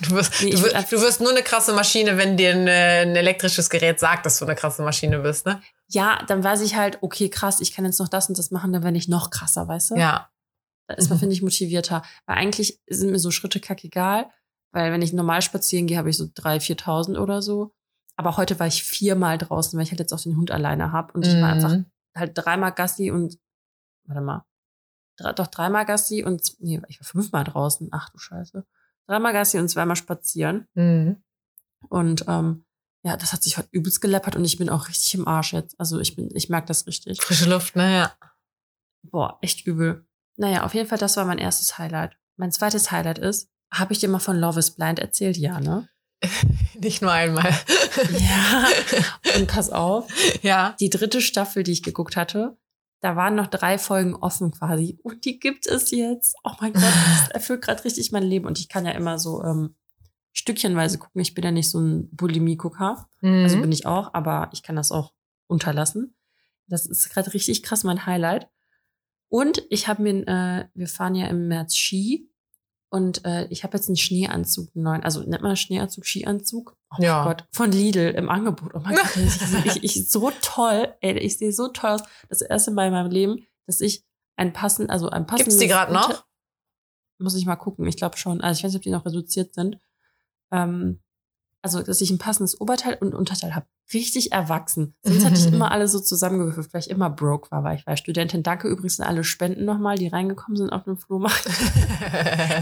Du wirst, Nee, du, wirst, du wirst nur eine krasse Maschine, wenn dir ein, ein elektrisches Gerät sagt, dass du eine krasse Maschine bist, ne? ja, dann weiß ich halt, okay, krass, ich kann jetzt noch das und das machen, dann werde ich noch krasser, weißt du? Ja. Da ist man, Mhm. finde ich, motivierter. Weil eigentlich sind mir so Schritte kackegal, weil wenn ich normal spazieren gehe, habe ich so 3.000, 4.000 oder so. Aber heute war ich viermal draußen, weil ich halt jetzt auch den Hund alleine habe und ich war einfach Mhm. halt dreimal Gassi und warte mal. Drei, doch dreimal Gassi und nee, ich war fünfmal draußen. Ach du Scheiße. Dreimal Gassi und zweimal spazieren. Mhm. Und ähm, ja, das hat sich heute übelst geleppert und ich bin auch richtig im Arsch jetzt. Also ich bin, ich merke das richtig. Frische Luft, ne? Ja. Boah, echt übel. Naja, auf jeden Fall, das war mein erstes Highlight. Mein zweites Highlight ist, habe ich dir mal von Love is Blind erzählt? Ja, ne? Nicht nur einmal. Ja. Und pass auf, ja. die dritte Staffel, die ich geguckt hatte, da waren noch drei Folgen offen quasi. Und die gibt es jetzt. Oh mein Gott, das erfüllt gerade richtig mein Leben. Und ich kann ja immer so ähm, stückchenweise gucken. Ich bin ja nicht so ein Bulimie-Gucker. Mhm. Also bin ich auch, aber ich kann das auch unterlassen. Das ist gerade richtig krass mein Highlight. Und ich habe mir, äh, wir fahren ja im März Ski und äh, ich habe jetzt einen Schneeanzug, einen neuen, also nennt man Schneeanzug, Skianzug? Oh mein Ja. Gott, von Lidl im Angebot. Oh mein Gott, ich, ich, ich so toll, ey, ich sehe so toll aus. Das erste Mal in meinem Leben, dass ich ein passend, also ein passendes. Gibt's die gerade noch? Muss ich mal gucken, ich glaube schon. Also ich weiß nicht, ob die noch reduziert sind. Ähm, also, dass ich ein passendes Oberteil und Unterteil habe. Richtig erwachsen. Sonst hatte ich immer alle so zusammengewürfelt, weil ich immer broke war, weil ich war Studentin. Danke übrigens an alle Spenden nochmal, die reingekommen sind auf den Flohmarkt.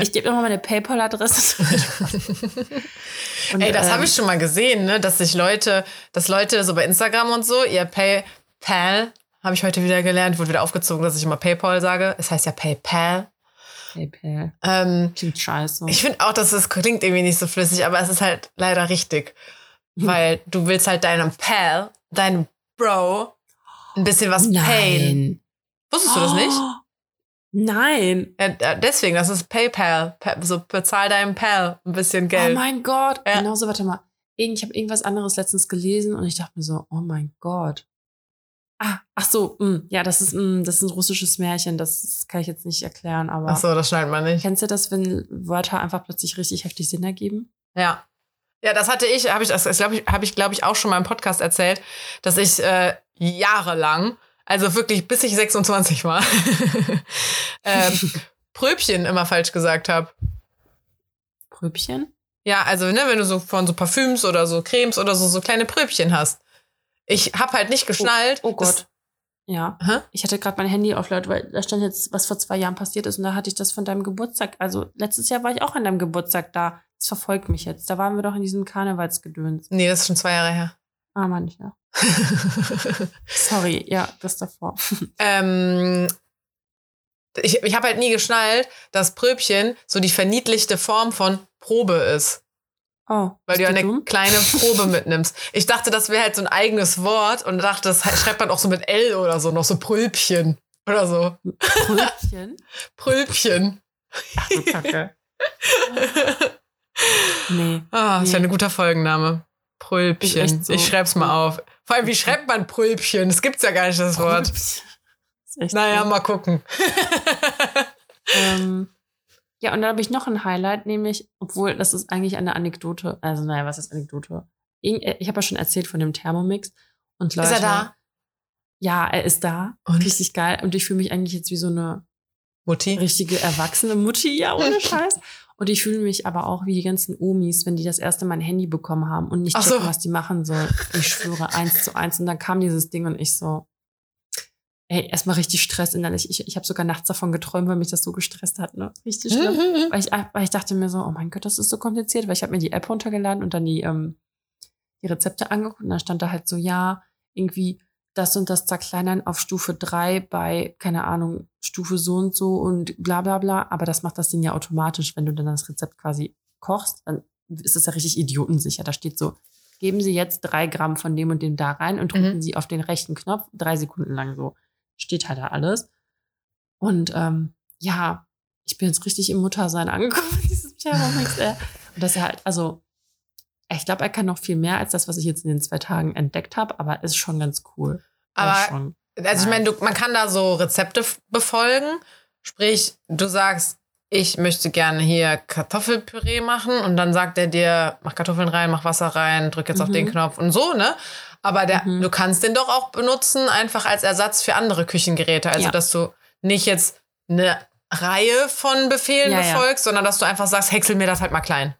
Ich gebe nochmal meine PayPal-Adresse. Ey, das ähm, habe ich schon mal gesehen, ne? Dass sich Leute, dass Leute so bei Instagram und so, ihr PayPal, habe ich heute wieder gelernt, wurde wieder aufgezogen, dass ich immer PayPal sage. Es heißt ja PayPal. PayPal. Ähm, Klingt scheiße. ich finde auch, dass es klingt irgendwie nicht so flüssig, aber es ist halt leider richtig. Weil du willst halt deinem Pal, deinem Bro, ein bisschen was payen. Wusstest du das nicht? Oh, Nein. Ja, äh, deswegen, das ist PayPal. Pa- So bezahl deinem Pal ein bisschen Oh Geld. mein Gott. Ja. Genauso, warte mal. Ich habe irgendwas anderes letztens gelesen und ich dachte mir so, oh mein Gott. Ah, ach so, mh, ja, das ist, mh, das ist ein russisches Märchen, das kann ich jetzt nicht erklären, aber Ach so, das schneidet man nicht. kennst du das, wenn Wörter einfach plötzlich richtig heftig Sinn ergeben? Ja. Ja, das hatte ich, habe ich, das glaube ich, habe ich, glaube ich, auch schon mal im Podcast erzählt, dass ich äh, jahrelang, also wirklich bis ich 26 war, ähm, Pröbchen immer falsch gesagt habe. Pröbchen? Ja, also ne, wenn du so von so Parfüms oder so Cremes oder so so kleine Pröbchen hast. Ich habe halt nicht geschnallt. Oh, oh Gott. Ja. Hä? Ich hatte gerade mein Handy auf laut, weil da stand jetzt, was vor zwei Jahren passiert ist und da hatte ich das von deinem Geburtstag. Also letztes Jahr war ich auch an deinem Geburtstag da. Das verfolgt mich jetzt. Da waren wir doch in diesem Karnevalsgedöns. Nee, das ist schon zwei Jahre her. Ah, manche. Sorry, ja, das davor. ähm, ich ich habe halt nie geschnallt, dass Pröbchen so die verniedlichte Form von Probe ist. Oh, Weil du ja eine dumm? kleine Probe mitnimmst. Ich dachte, das wäre halt so ein eigenes Wort und dachte, das schreibt man auch so mit L oder so, noch so Prölpchen oder so. Brötchen. Prölpchen. Ach du Kacke. Nee. Ah, ist ja Nee. ein guter Folgenname. Echt so. Ich schreib's mal auf. Vor allem, wie schreibt man Prölpchen? Das gibt's ja gar nicht, das Wort. Ist echt Naja, so. mal gucken. Ähm, ja, und dann habe ich noch ein Highlight, nämlich, obwohl das ist eigentlich eine Anekdote. Also, naja, was ist Anekdote? Äh, Ich habe ja schon erzählt von dem Thermomix. Und Leute, Ist er da? Ja, er ist da. Und? Richtig geil. Und ich fühle mich eigentlich jetzt wie so eine Mutti? richtige erwachsene Mutti, ja, ohne Scheiß. Und ich fühle mich aber auch wie die ganzen Omis, wenn die das erste Mal ein Handy bekommen haben und nicht so. checken, was die machen sollen. Ich schwöre, eins zu eins. Und dann kam dieses Ding und ich so, ey, erstmal richtig Stress innerlich. Ich, ich habe sogar nachts davon geträumt, weil mich das so gestresst hat, ne? Richtig schlimm. Weil, ich, weil ich dachte mir so, oh mein Gott, das ist so kompliziert, weil ich habe mir die App runtergeladen und dann die, ähm, die Rezepte angeguckt und dann stand da halt so, ja, irgendwie das und das zerkleinern auf Stufe 3 bei, keine Ahnung, Stufe so und so und bla bla bla. Aber das macht das Ding ja automatisch, wenn du dann das Rezept quasi kochst, dann ist es ja richtig idiotensicher. Da steht so, geben Sie jetzt drei Gramm von dem und dem da rein und drücken Mhm. Sie auf den rechten Knopf drei Sekunden lang so. Steht halt da alles. Und ähm, ja, ich bin jetzt richtig im Muttersein angekommen, mit diesem Thermomix. Äh. Und das ist halt, also, ich glaube, er kann noch viel mehr als das, was ich jetzt in den zwei Tagen entdeckt habe, aber ist schon ganz cool. Aber. Also ich meine, du- man kann da so Rezepte befolgen. Sprich, du sagst, ich möchte gerne hier Kartoffelpüree machen und dann sagt er dir, mach Kartoffeln rein, mach Wasser rein, drück jetzt auf Mhm. den Knopf und so, ne? Aber der, Mhm. du kannst den doch auch benutzen, einfach als Ersatz für andere Küchengeräte. Also, Ja. dass du nicht jetzt eine Reihe von Befehlen Ja, ja. befolgst, sondern dass du einfach sagst, häcksel mir das halt mal klein.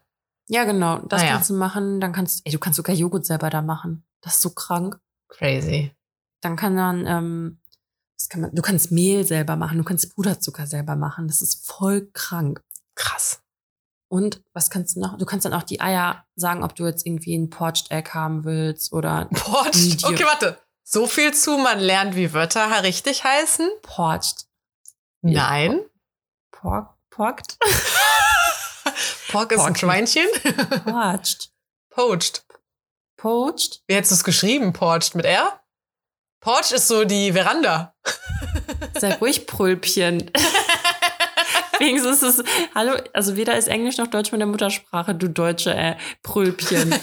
Ja, genau. Das Ah, ja. kannst du machen. Dann kannst ey, du kannst sogar Joghurt selber da machen. Das ist so krank. Crazy. Dann kann man, ähm, kann man, du kannst Mehl selber machen, du kannst Puderzucker selber machen. Das ist voll krank. Krass. Und was kannst du noch? Du kannst dann auch die Eier sagen, ob du jetzt irgendwie ein Poached Egg haben willst oder Poached. Medium. Okay, warte. So viel zu, man lernt, wie Wörter richtig heißen? Poached. Ja. Nein. Pork, porked? Pork ist ein. Schweinchen. Poached. Poached. Poached? Wie hättest du es geschrieben? Poached mit R? Porch ist so die Veranda. Sei ruhig, Prölpchen. Wenigstens ist es, hallo, also weder ist Englisch noch Deutsch mit der Muttersprache, du Deutsche, äh, Prölpchen.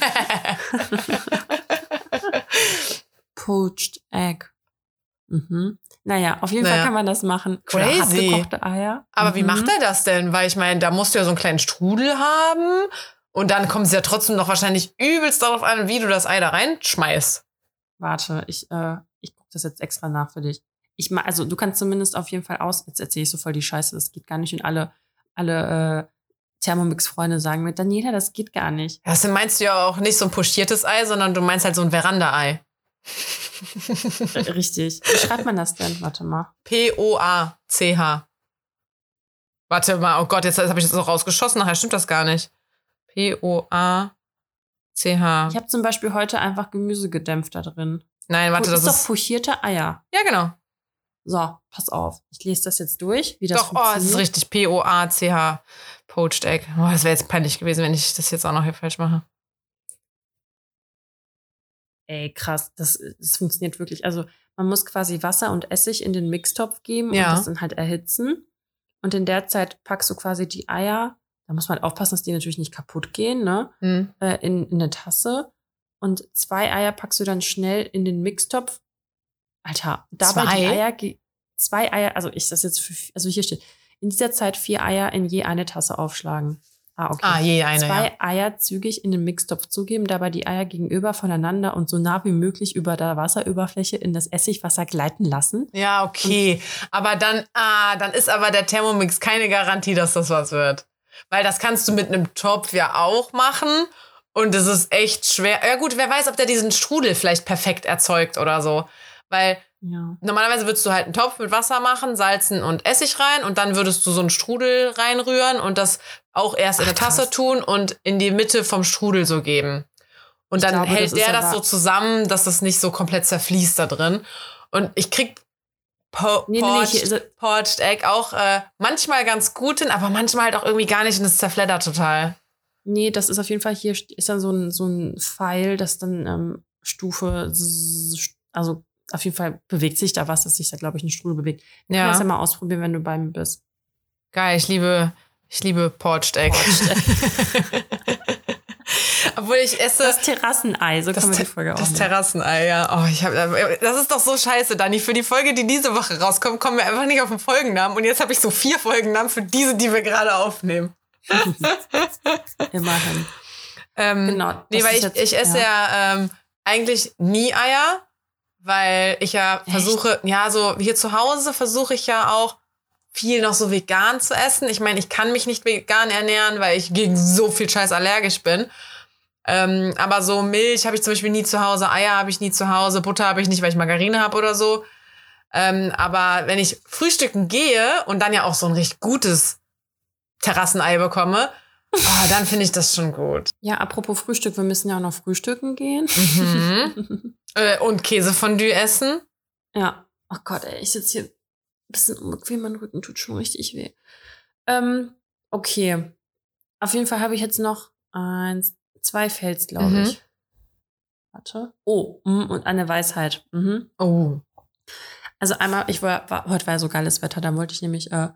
Poached Egg. Mhm. Naja, auf jeden Naja. Fall kann man das machen. Crazy. hartgekochte Eier. Aber wie Mhm. macht er das denn? Weil ich meine, da musst du ja so einen kleinen Strudel haben. Und dann kommt es ja trotzdem noch wahrscheinlich übelst darauf an, wie du das Ei da reinschmeißt. Warte, ich, äh, das jetzt extra nach für dich. Ich ma- also du kannst zumindest auf jeden Fall aus, jetzt erzähle ich so voll die Scheiße, das geht gar nicht. Und alle, alle äh, Thermomix-Freunde sagen mir, Daniela, das geht gar nicht. Dann meinst du ja auch nicht so ein pochiertes Ei, sondern du meinst halt so ein Veranda-Ei. Äh, Richtig. Wie schreibt man das denn? Warte mal. P-O-A-C-H. Warte mal, oh Gott, jetzt habe ich das noch rausgeschossen, nachher stimmt das gar nicht. P-O-A-C-H. Ich habe zum Beispiel heute einfach Gemüse gedämpft da drin. Nein, warte, das das ist doch pochierte Eier. Ja, genau. So, pass auf. Ich lese das jetzt durch, wie das Doch, oh, es ist richtig. P-O-A-C-H. Poached Egg. Oh, das wäre jetzt peinlich gewesen, wenn ich das jetzt auch noch hier falsch mache. Ey, krass, das, das funktioniert wirklich. Also man muss quasi Wasser und Essig in den Mixtopf geben Ja. und das dann halt erhitzen. Und in der Zeit packst du quasi die Eier, da muss man halt aufpassen, dass die natürlich nicht kaputt gehen, ne? Hm. Äh, in, in eine Tasse. Und zwei Eier packst du dann schnell in den Mixtopf. Alter, dabei Zwei? die Eier, zwei Eier, also ich das jetzt, für, also hier steht, in dieser Zeit vier Eier in je eine Tasse aufschlagen. Ah, okay. Ah, je eine, Zwei ja. Eier zügig in den Mixtopf zugeben, dabei die Eier gegenüber voneinander und so nah wie möglich über der Wasserüberfläche in das Essigwasser gleiten lassen. Ja, okay. Aber dann, ah, dann ist aber der Thermomix keine Garantie, dass das was wird. Weil das kannst du mit einem Topf ja auch machen. Und es ist echt schwer. Ja, gut, wer weiß, ob der diesen Strudel vielleicht perfekt erzeugt oder so. Weil Ja. normalerweise würdest du halt einen Topf mit Wasser machen, Salzen und Essig rein und dann würdest du so einen Strudel reinrühren und das auch erst in Ach, eine Tasse krass. tun und in die Mitte vom Strudel so geben. Und Ich dann glaube, hält das der das so zusammen, dass das nicht so komplett zerfließt da drin. Und ich krieg po Nee, nee, nee, es- Poached Egg auch äh, manchmal ganz gut hin, aber manchmal halt auch irgendwie gar nicht und es zerfleddert total. Nee, das ist auf jeden Fall hier st- ist dann so ein, so ein Pfeil, das dann ähm, Stufe, also auf jeden Fall bewegt sich da was, dass sich da, glaube ich, ein Strudel bewegt. Ja. Kannst Ja, ja mal ausprobieren, wenn du bei mir bist. geil. Ich liebe, ich liebe Poached Egg. Obwohl ich esse. Das Terrassenei, so können wir die Folge auch das. Terrassenei, ja. Oh, ich hab, das ist doch so scheiße, Dani. Für die Folge, die diese Woche rauskommt, kommen wir einfach nicht auf den Folgennamen. Und jetzt habe ich so vier Folgennamen für diese, die wir gerade aufnehmen. Immerhin. Ähm, Genau. Nee, weil ich, jetzt- ich esse ja, ähm, eigentlich nie Eier, weil ich ja Echt? versuche, ja, so hier zu Hause versuche ich ja auch viel noch so vegan zu essen. Ich meine, ich kann mich nicht vegan ernähren, weil ich gegen so viel Scheiß allergisch bin. Ähm, aber so Milch habe ich zum Beispiel nie zu Hause, Eier habe ich nie zu Hause, Butter habe ich nicht, weil ich Margarine habe oder so. Ähm, aber wenn ich frühstücken gehe und dann ja auch so ein richtig gutes Terrassenei bekomme, oh, dann finde ich das schon gut. Ja, apropos Frühstück, wir müssen ja auch noch frühstücken gehen. Mhm. äh, und Käsefondue essen. Ja. Oh Gott, ey, ich sitze hier ein bisschen unbequem, mein Rücken tut schon richtig weh. Ähm, okay. Auf jeden Fall habe ich jetzt noch eins, zwei Fails, glaube Mhm. ich. Warte. Oh, mm, und eine Weisheit. Mhm. Oh. Also einmal, ich war, war heute war ja so geiles Wetter, da wollte ich nämlich, äh,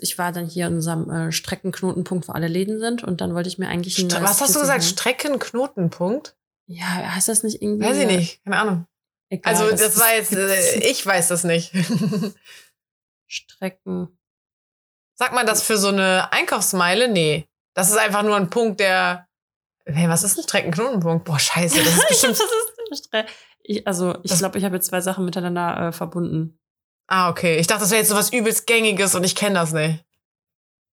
ich war dann hier in unserem äh, Streckenknotenpunkt, wo alle Läden sind, und dann wollte ich mir eigentlich ein St was hast du gesagt? Streckenknotenpunkt? Ja, heißt das nicht irgendwie? Weiß ich nicht. Keine Ahnung. Egal, Also, das, ist- war jetzt, äh, ich weiß das nicht. Strecken. Sagt man das für so eine Einkaufsmeile? Nee. Das ist einfach nur ein Punkt, der. Hey, was ist ein Streckenknotenpunkt? Boah, scheiße, das ist bestimmt. das ist Stre ich, also, ich Das- glaube, ich habe jetzt zwei Sachen miteinander äh, verbunden. Ah, okay. Ich dachte, das wäre jetzt so was übelst Gängiges und ich kenne das nicht.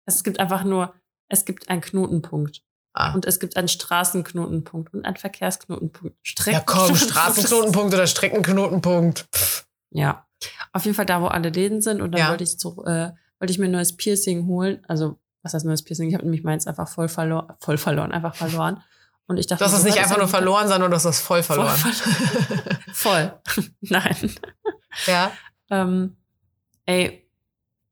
Es gibt einfach nur, es gibt einen Knotenpunkt. Ah. Und es gibt einen Straßenknotenpunkt und einen Verkehrsknotenpunkt. Ja, komm. Straßenknotenpunkt oder Streckenknotenpunkt. Pff. Ja. Auf jeden Fall da, wo alle Läden sind. Und dann Ja. wollte ich so, äh, wollte ich mir ein neues Piercing holen. Also, was heißt neues Piercing? Ich habe nämlich meins einfach voll verloren, voll verloren, einfach verloren. Und ich dachte, so, es nicht ist einfach nur verloren, sondern du hast es voll verloren. Voll. Nein. ja. Ähm, ey,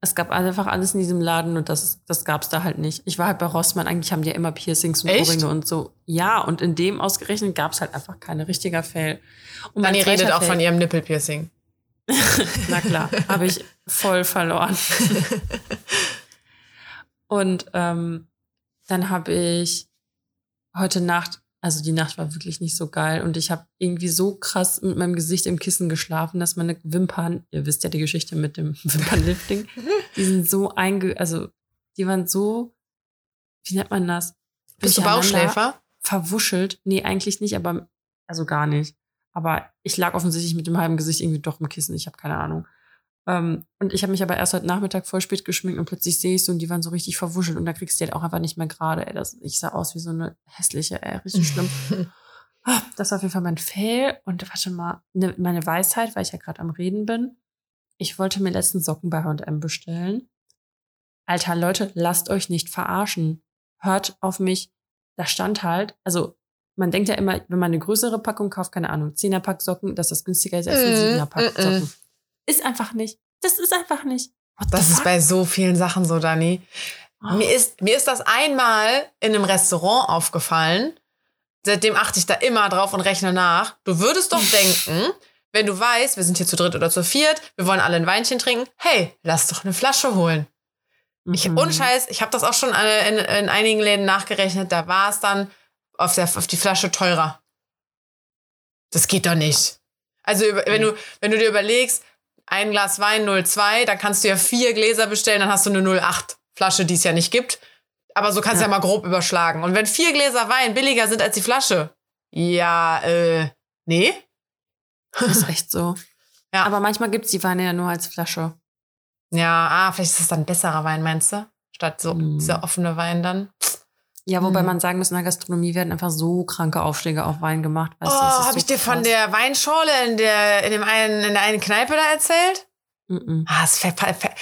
es gab einfach alles in diesem Laden und das, das gab's da halt nicht. Ich war halt bei Rossmann, eigentlich haben die ja immer Piercings und Echt? Ohrringe und so. Ja, und in dem ausgerechnet gab's halt einfach keine richtiger Fail. Und Dani redet auch von Fail- ihrem Nippelpiercing. Na klar, habe ich voll verloren. Und ähm, dann habe ich heute Nacht, also die Nacht war wirklich nicht so geil und ich habe irgendwie so krass mit meinem Gesicht im Kissen geschlafen, dass meine Wimpern, ihr wisst ja die Geschichte mit dem Wimpernlifting, die sind so einge, also die waren so, wie nennt man das? Bist du Bauchschläfer? Verwuschelt. Nee, eigentlich nicht, aber also gar nicht. Aber ich lag offensichtlich mit dem halben Gesicht irgendwie doch im Kissen. Ich habe keine Ahnung. Ähm, und ich habe mich aber erst heute Nachmittag voll spät geschminkt und plötzlich sehe ich so und die waren so richtig verwuschelt und da kriegst du die halt auch einfach nicht mehr gerade. Ey, das, ich sah aus wie so eine hässliche, ey, richtig schlimm. Ah, Das war auf jeden Fall mein Fail. Und warte mal, ne, meine Weisheit, weil ich ja gerade am Reden bin. Ich wollte mir letzten Socken bei H&M bestellen. Alter, Leute, lasst euch nicht verarschen. Hört auf mich. Da stand halt, also man denkt ja immer, wenn man eine größere Packung kauft, keine Ahnung, 10er Pack Socken, dass das günstiger ist als ein Mhm, 7er Pack mhm. Socken. Ist einfach nicht. Das ist einfach nicht. What Das ist bei so vielen Sachen so, Dani. Oh. Mir ist, mir ist das einmal in einem Restaurant aufgefallen. Seitdem achte ich da immer drauf und rechne nach. Du würdest doch denken, wenn du weißt, wir sind hier zu dritt oder zu viert, wir wollen alle ein Weinchen trinken, hey, lass doch eine Flasche holen. Ich, Mhm. Unscheiß, ich habe das auch schon in, in einigen Läden nachgerechnet, da war es dann auf, der, auf die Flasche teurer. Das geht doch nicht. Also wenn, du, wenn du dir überlegst, ein Glas Wein 0,2, dann kannst du ja vier Gläser bestellen, dann hast du eine 0,8 Flasche, die es ja nicht gibt. Aber so kannst du Ja. ja mal grob überschlagen. Und wenn vier Gläser Wein billiger sind als die Flasche, ja, äh, nee. Ist echt so. Ja. Aber manchmal gibt's die Weine ja nur als Flasche. Ja, ah, vielleicht ist das dann besserer Wein, meinst du? Statt so Mm. dieser offene Wein dann. Ja, wobei Mhm. man sagen muss, in der Gastronomie werden einfach so kranke Aufschläge auf Wein gemacht. Weißt oh, habe so ich dir von der Weinschorle in der, in dem einen, in der einen Kneipe da erzählt? Mm -mm. Ah, es ver ver ver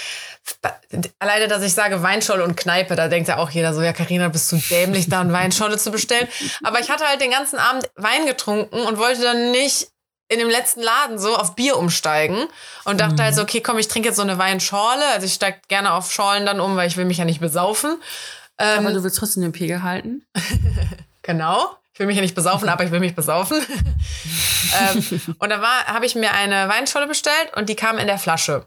alleine, dass ich sage Weinscholle und Kneipe, da denkt ja auch jeder so, ja, Karina, bist du dämlich, da eine Weinscholle zu bestellen. Aber ich hatte halt den ganzen Abend Wein getrunken und wollte dann nicht in dem letzten Laden so auf Bier umsteigen und dachte mhm. halt so, okay, komm, ich trinke jetzt so eine Weinschorle. Also ich steige gerne auf Schorlen dann um, weil ich will mich ja nicht besaufen. Aber ähm, du willst trotzdem den Pegel halten? genau. Ich will mich ja nicht besaufen, aber ich will mich besaufen. ähm, und da habe ich mir eine Weinscholle bestellt und die kam in der Flasche.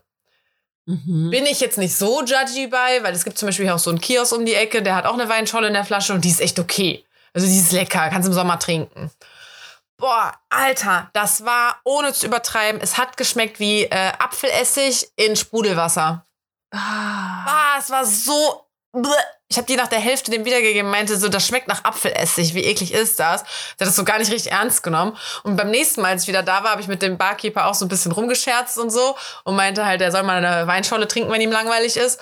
Mhm. Bin ich jetzt nicht so judgy bei, weil es gibt zum Beispiel auch so einen Kiosk um die Ecke, der hat auch eine Weinscholle in der Flasche und die ist echt okay. Also die ist lecker, kannst im Sommer trinken. Boah, Alter, das war ohne zu übertreiben. Es hat geschmeckt wie äh, Apfelessig in Sprudelwasser. Ah. ah, es war so. Ich habe die nach der Hälfte dem wiedergegeben, meinte so, das schmeckt nach Apfelessig. Wie eklig ist das? Der hat das so gar nicht richtig ernst genommen. Und beim nächsten Mal, als ich wieder da war, habe ich mit dem Barkeeper auch so ein bisschen rumgescherzt und so und meinte halt, er soll mal eine Weinscholle trinken, wenn ihm langweilig ist.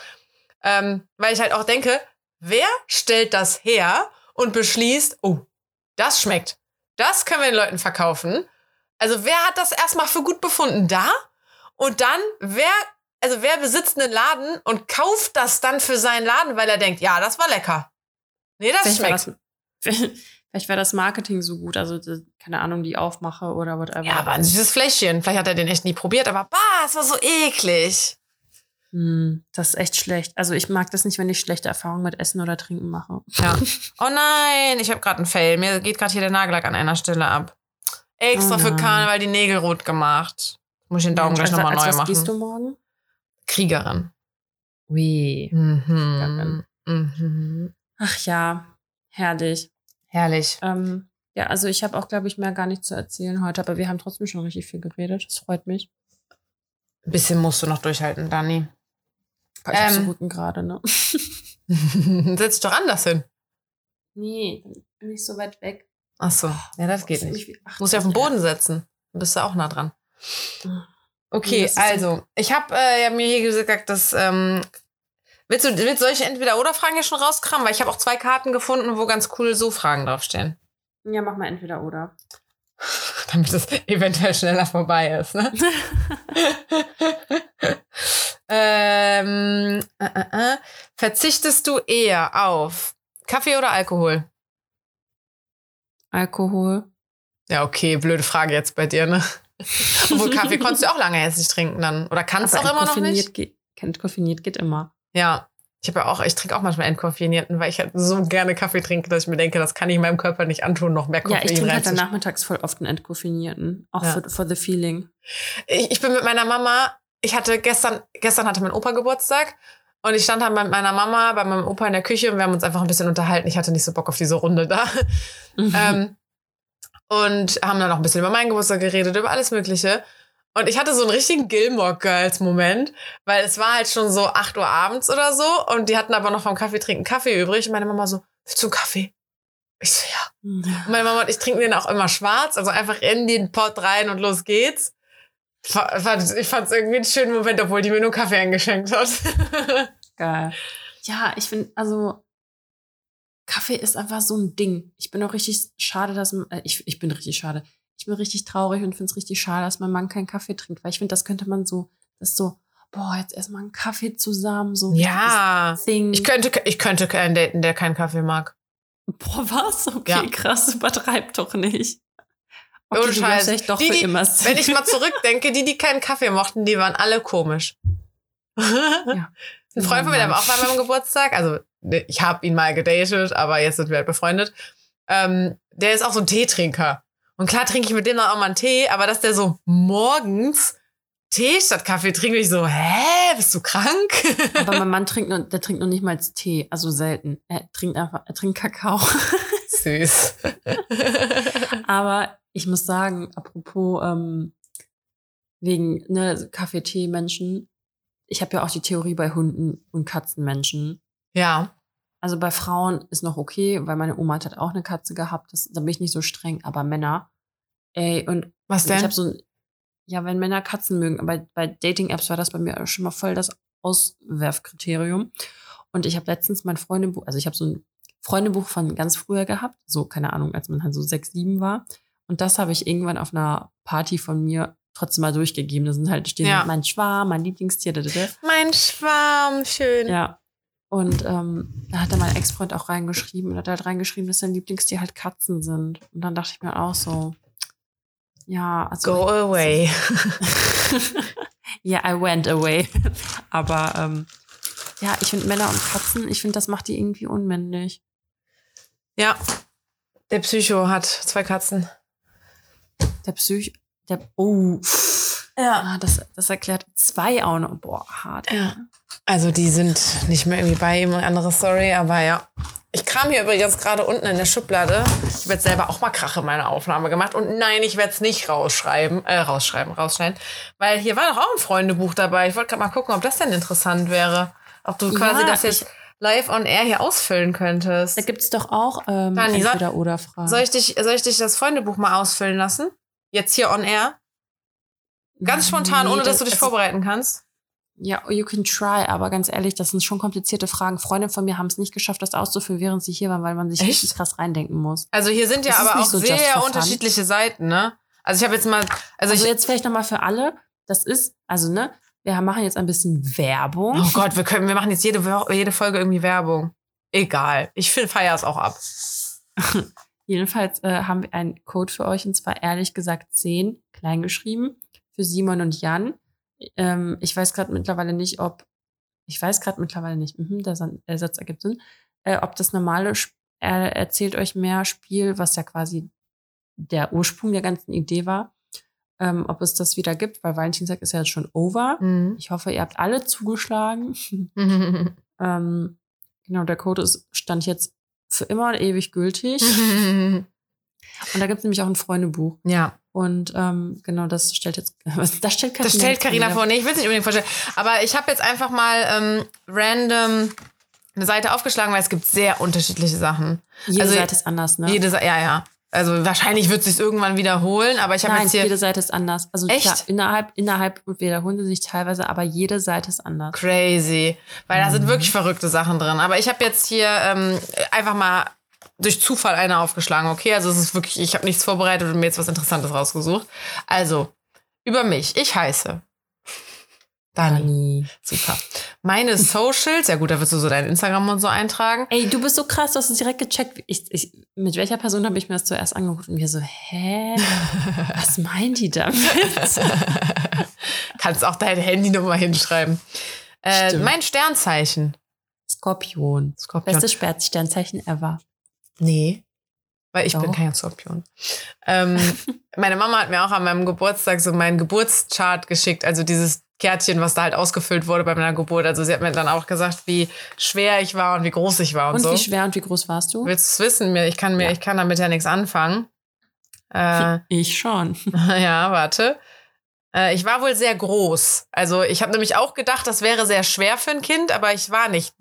Ähm, weil ich halt auch denke, wer stellt das her und beschließt, oh, das schmeckt. Das können wir den Leuten verkaufen. Also wer hat das erstmal für gut befunden da? Und dann, wer, also wer besitzt einen Laden und kauft das dann für seinen Laden, weil er denkt, ja, das war lecker. Nee, das vielleicht schmeckt. War das, vielleicht wäre das Marketing so gut, also keine Ahnung, die Aufmache oder whatever. Ja, aber dieses Fläschchen, vielleicht hat er den echt nie probiert, aber bah, es war so eklig. Hm, das ist echt schlecht. Also ich mag das nicht, wenn ich schlechte Erfahrungen mit Essen oder Trinken mache. Ja. Oh nein, ich habe gerade einen Fail. Mir geht gerade hier der Nagellack an einer Stelle ab. Extra oh für Karneval die Nägel rot gemacht. Muss ich den Daumen gleich nochmal neu was machen. Was gehst du morgen? Kriegerin. Ui. Mhm. Mhm. Ach ja, herrlich. Herrlich. Ähm, ja, also ich habe auch, glaube ich, mehr gar nichts zu erzählen heute, aber wir haben trotzdem schon richtig viel geredet. Das freut mich. Ein bisschen musst du noch durchhalten, Dani. Ich ähm, so Rücken gerade, ne? Setz doch anders hin. Nee, bin ich so weit weg. Ach so, ja, das geht nicht. Muss ja auf den Boden setzen. Dann bist du auch nah dran. Okay, also, ich habe äh, ja, mir hier gesagt, dass ähm, Willst du, willst, soll ich entweder oder Fragen hier schon rauskramen? Weil ich habe auch zwei Karten gefunden, wo ganz cool so Fragen draufstehen. Ja, mach mal entweder oder. Damit es eventuell schneller vorbei ist, ne? ähm, äh, äh, äh. Verzichtest du eher auf Kaffee oder Alkohol? Alkohol. Ja, okay, blöde Frage jetzt bei dir, ne? Obwohl Kaffee konntest du auch lange jetzt nicht trinken dann. Oder kannst du auch immer noch nicht? Geht, entkoffiniert geht immer. Ja, ich habe ja auch, ich trinke auch manchmal entkoffinierten, weil ich halt so gerne Kaffee trinke, dass ich mir denke, das kann ich meinem Körper nicht antun, noch mehr Koffein Ja, ich trinke halt dann nachmittags voll oft einen entkoffinierten, auch ja. for, for the feeling. Ich, ich bin mit meiner Mama, ich hatte gestern, gestern hatte mein Opa Geburtstag und ich stand dann mit meiner Mama, bei meinem Opa in der Küche und wir haben uns einfach ein bisschen unterhalten. Ich hatte nicht so Bock auf diese Runde da. Mhm. ähm, und haben dann auch ein bisschen über meinen Geburtstag geredet, über alles Mögliche. Und ich hatte so einen richtigen Gilmore Girls Moment, weil es war halt schon so 8 Uhr abends oder so und die hatten aber noch vom Kaffee trinken Kaffee übrig und meine Mama so, willst du einen Kaffee? Ich so, ja. Und meine Mama und ich trinken den auch immer schwarz, also einfach in den Pot rein und los geht's. Ich fand es irgendwie einen schönen Moment, obwohl die mir nur Kaffee eingeschenkt hat. Geil. Ja, ich finde, also Kaffee ist einfach so ein Ding. Ich bin auch richtig schade, dass äh, ich, ich bin richtig schade. Ich bin richtig traurig und finde es richtig schade, dass mein Mann keinen Kaffee trinkt, weil ich finde, das könnte man so, das ist so, boah, jetzt erstmal einen Kaffee zusammen, so. Ja. Ich könnte, ich könnte keinen daten, der keinen Kaffee mag. Boah, was? Okay, ja. krass, übertreib doch nicht. Okay, Ohne Scheiß. Doch die, die, wenn ich mal zurückdenke, die, die keinen Kaffee mochten, die waren alle komisch. ja. Ein Freund von mir, der war auch bei meinem Geburtstag, also ich habe ihn mal gedatet, aber jetzt sind wir halt befreundet. Ähm, der ist auch so ein Teetrinker. Und klar trinke ich mit dem dann auch mal einen Tee, aber dass der so morgens Tee statt Kaffee trinkt, ich so, hä, bist du krank? Aber mein Mann trinkt, noch, der trinkt noch nicht mal Tee, also selten. Er trinkt einfach, er trinkt Kakao. Süß. aber ich muss sagen, apropos ähm, wegen ne, Kaffee-Tee-Menschen, ich habe ja auch die Theorie bei Hunden und Katzenmenschen. Ja. Also bei Frauen ist noch okay, weil meine Oma hat auch eine Katze gehabt. Das, da bin ich nicht so streng. Aber Männer, ey, und was denn? Ich habe so ein, ja, wenn Männer Katzen mögen, aber bei Dating-Apps war das bei mir schon mal voll das Auswerfkriterium. Und ich habe letztens mein Freundebuch, also ich habe so ein Freundebuch von ganz früher gehabt, so keine Ahnung, als man halt so sechs, sieben war. Und das habe ich irgendwann auf einer Party von mir trotzdem mal durchgegeben. Da sind halt stehen Ja. mein Schwarm, mein Lieblingstier. Da, da, da. Mein Schwarm, schön. Ja. Und ähm, da hat dann mein Ex-Freund auch reingeschrieben und hat halt reingeschrieben, dass sein Lieblingstier halt Katzen sind. Und dann dachte ich mir auch so, ja, also. Go away. ja, I went away. Aber ähm, ja, ich finde Männer und Katzen, ich finde, das macht die irgendwie unmännlich. Ja. Der Psycho hat zwei Katzen. Der Psych, der, oh, Ja. ah, das, das erklärt zwei auch noch. Boah, hart. Ja. Also die sind nicht mehr irgendwie bei ihm, andere Story, aber ja. Ich kram hier übrigens gerade unten in der Schublade. Ich habe jetzt selber auch mal Krache in meiner Aufnahme gemacht. Und nein, ich werde es nicht rausschreiben, äh, rausschreiben, rausschneiden. Weil hier war doch auch ein Freundebuch dabei. Ich wollte gerade mal gucken, ob das denn interessant wäre. Ob du quasi Ja, das jetzt live on air hier ausfüllen könntest. Da gibt's doch auch ähm, Dani, entweder oder Fragen. Soll ich, dich, soll ich dich das Freundebuch mal ausfüllen lassen? Jetzt hier on air? Ganz spontan, Nee, ohne dass du dich also- vorbereiten kannst? Ja, you can try, aber ganz ehrlich, das sind schon komplizierte Fragen. Freunde von mir haben es nicht geschafft, das auszufüllen, während sie hier waren, weil man sich Echt? richtig krass reindenken muss. Also hier sind ja Das aber auch so sehr unterschiedliche Seiten, ne? Also ich habe jetzt mal, also, Also ich, jetzt vielleicht nochmal für alle. Das ist, also ne, wir machen jetzt ein bisschen Werbung. oh Gott, wir können, wir machen jetzt jede, jede Folge irgendwie Werbung. Egal. Ich feiere es auch ab. Jedenfalls äh, haben wir einen Code für euch und zwar ehrlich gesagt 10, kleingeschrieben, für Simon und Jan. Ähm, ich weiß gerade mittlerweile nicht, ob, ich weiß gerade mittlerweile nicht, mhm, der, Satz ergibt Sinn, äh, ob das normale er erzählt euch mehr Spiel, was ja quasi der Ursprung der ganzen Idee war, ähm, ob es das wieder gibt, weil Valentinstag ist ja jetzt schon over. Mhm. Ich hoffe, ihr habt alle zugeschlagen. ähm, genau, der Code ist, stand jetzt für immer und ewig gültig. Und da gibt es nämlich auch ein Freundebuch. ja, Und ähm, genau, das stellt jetzt, das stellt das stellt Karina vor. Nee, ich will es nicht unbedingt vorstellen. Aber ich habe jetzt einfach mal ähm, random eine Seite aufgeschlagen, weil es gibt sehr unterschiedliche Sachen. Jede also Seite ist anders, ne? Jede Seite, ja, ja. Also wahrscheinlich wird es sich irgendwann wiederholen, aber ich habe jetzt hier jede Seite ist anders. Also Echt? klar, innerhalb, innerhalb wiederholen sie sich teilweise, aber jede Seite ist anders. Crazy. Weil da Mhm. sind wirklich verrückte Sachen drin. Aber ich habe jetzt hier ähm, einfach mal durch Zufall eine aufgeschlagen, okay? Also es ist wirklich, ich habe nichts vorbereitet und mir jetzt was Interessantes rausgesucht. Also, über mich. Ich heiße Dani. Dani. Super. Meine Socials, ja gut, da wirst du so dein Instagram und so eintragen. Ey, du bist so krass, du hast es direkt gecheckt. Ich, ich, mit welcher Person habe ich mir das zuerst angeguckt? Und wir so, hä? Was meinen die damit? Kannst auch deine Handynummer hinschreiben. Äh, mein Sternzeichen. Skorpion. Skorpion. Bestes Sternzeichen ever. Nee. Weil ich bin Doch. kein Skorpion. Ähm, meine Mama hat mir auch an meinem Geburtstag so meinen Geburtschart geschickt, also dieses Kärtchen, was da halt ausgefüllt wurde bei meiner Geburt. Also sie hat mir dann auch gesagt, wie schwer ich war und wie groß ich war und, Und so. wie schwer und wie groß warst du? Willst du es wissen? Ich kann mir, Ja. ich kann damit ja nichts anfangen. Äh, Ich schon. ja, warte. Äh, ich war wohl sehr groß. Also ich habe nämlich auch gedacht, das wäre sehr schwer für ein Kind, aber ich war nicht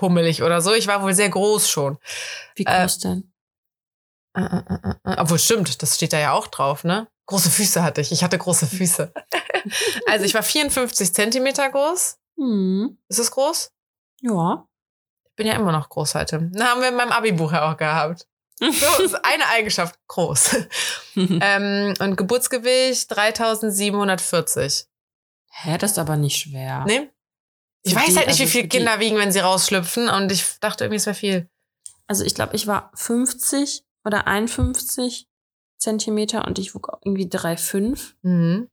pummelig oder so. Ich war wohl sehr groß schon. Wie Äh, groß denn? Äh, äh, äh, äh, Obwohl stimmt, das steht da ja auch drauf, ne? Große Füße hatte ich. Ich hatte große Füße. also ich war 54 Zentimeter groß. Hm. Ist das groß? Ja. Ich bin ja immer noch groß heute. Na, haben wir in meinem Abi-Buch ja auch gehabt. So, ist eine Eigenschaft, groß. ähm, und Geburtsgewicht 3740. Hä, das ist aber nicht schwer. Ne? Ich weiß halt nicht, wie also viel für die- Kinder wiegen, wenn sie rausschlüpfen. Und ich dachte irgendwie, es wäre viel. Also ich glaube, ich war 50 oder 51 Zentimeter und ich wog irgendwie 3,5. Mhm.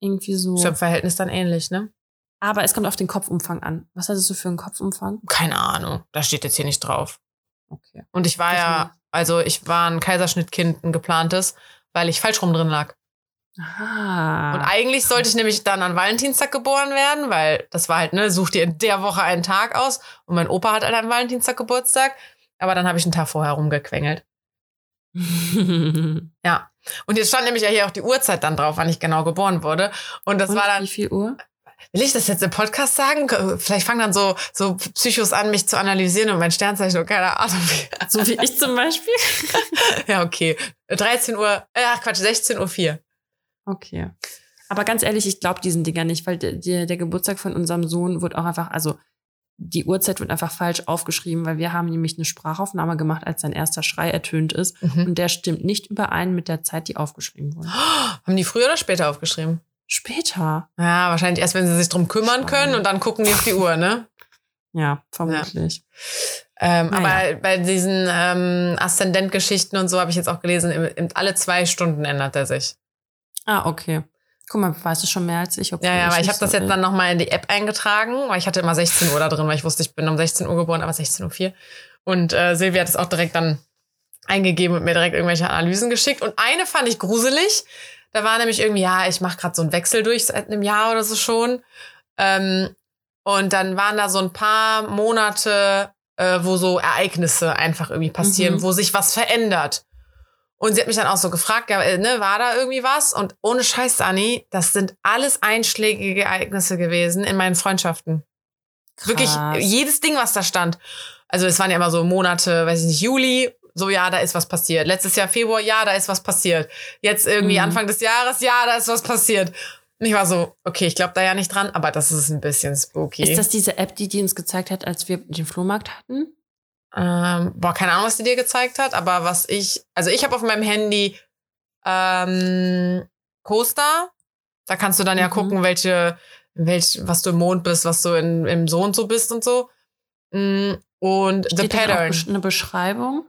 Irgendwie so. Ist im Verhältnis dann ähnlich, ne? Aber es kommt auf den Kopfumfang an. Was hattest du für einen Kopfumfang? Keine Ahnung. Da steht jetzt hier nicht drauf. Okay. Und ich war Das ja, also ich war ein Kaiserschnittkind, ein geplantes, weil ich falsch rum drin lag. Ah. Und eigentlich sollte ich nämlich dann an Valentinstag geboren werden, weil das war halt, ne, such dir in der Woche einen Tag aus. Und mein Opa hat halt an Valentinstag Geburtstag. Aber dann habe ich einen Tag vorher rumgequengelt. Ja. Und jetzt stand nämlich ja hier auch die Uhrzeit dann drauf, wann ich genau geboren wurde. Und das Und war dann, wie viel Uhr? will ich das jetzt im Podcast sagen? Vielleicht fangen dann so, so Psychos an, mich zu analysieren und mein Sternzeichen und keine Ahnung. So wie ich zum Beispiel? Ja, okay. 13 Uhr, äh, ach Quatsch, 16 Uhr 4. Okay. Aber ganz ehrlich, ich glaube diesen Dinger nicht, weil der, der, Geburtstag von unserem Sohn wurde auch einfach, also die Uhrzeit wird einfach falsch aufgeschrieben, weil wir haben nämlich eine Sprachaufnahme gemacht, als sein erster Schrei ertönt ist. Mhm. Und der stimmt nicht überein mit der Zeit, die aufgeschrieben wurde. Haben die früher oder später aufgeschrieben? Später. Ja, wahrscheinlich erst, wenn sie sich drum kümmern Spannend. können und dann gucken die auf die Uhr, ne? Ja, vermutlich. Ähm, Naja. Aber bei diesen ähm, Aszendentgeschichten und so habe ich jetzt auch gelesen, alle zwei Stunden ändert er sich. Ah, okay. Guck mal, weißt du schon mehr als ich? Okay, Ja, ja, aber ich habe das so, jetzt dann nochmal in die App eingetragen, weil ich hatte immer 16 Uhr da drin, weil ich wusste, ich bin um 16 Uhr geboren, aber 16.04 Uhr. Und äh, Silvia hat es auch direkt dann eingegeben und mir direkt irgendwelche Analysen geschickt. Und eine fand ich gruselig. Da war nämlich irgendwie, ja, ich mache gerade so einen Wechsel durch seit einem Jahr oder so schon. Ähm, und dann waren da so ein paar Monate, äh, wo so Ereignisse einfach irgendwie passieren, Mhm. wo sich was verändert. Und sie hat mich dann auch so gefragt, ja, äh, ne, war da irgendwie was? Und ohne Scheiß, Anni, das sind alles einschlägige Ereignisse gewesen in meinen Freundschaften. Wirklich Krass. jedes Ding, was da stand. Also es waren ja immer so Monate, weiß ich nicht, Juli, so ja, da ist was passiert. Letztes Jahr Februar, ja, da ist was passiert. Jetzt irgendwie Mhm. Anfang des Jahres, ja, da ist was passiert. Und ich war so, okay, ich glaube da ja nicht dran, aber das ist ein bisschen spooky. Ist das diese App, die die uns gezeigt hat, als wir den Flohmarkt hatten? Ähm, boah, keine Ahnung, was die dir gezeigt hat, aber was ich, also ich habe auf meinem Handy ähm, Coaster. Da kannst du dann ja Mhm. gucken, welche, welch, was du im Mond bist, was du in, im so und so bist und so. Mm, Und The Steht auch Pattern. eine Beschreibung?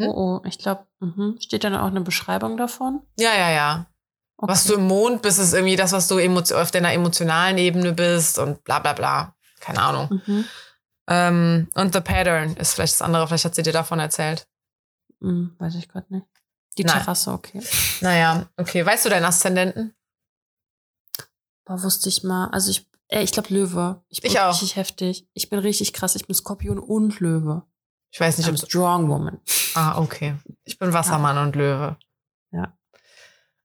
Hm? Oh, oh, ich glaube, mhm. steht dann auch eine Beschreibung davon? Ja, ja, ja. Okay. Was du im Mond bist, ist irgendwie das, was du auf deiner emotionalen Ebene bist und bla bla bla. Keine Ahnung. Mhm. Ähm, und The Pattern ist vielleicht das andere, vielleicht hat sie dir davon erzählt. Mhm, weiß ich gerade nicht. Die Nein. Terrasse, okay. Naja, okay. Weißt du deinen Aszendenten? Boah, wusste ich mal. Also ich, äh, ich glaube Löwe. Ich bin Ich auch. richtig heftig. Ich bin richtig krass. Ich bin Skorpion und Löwe. Ich weiß nicht, I'm ob strong woman. Ah, okay. Ich bin Wassermann und Löwe. Ja.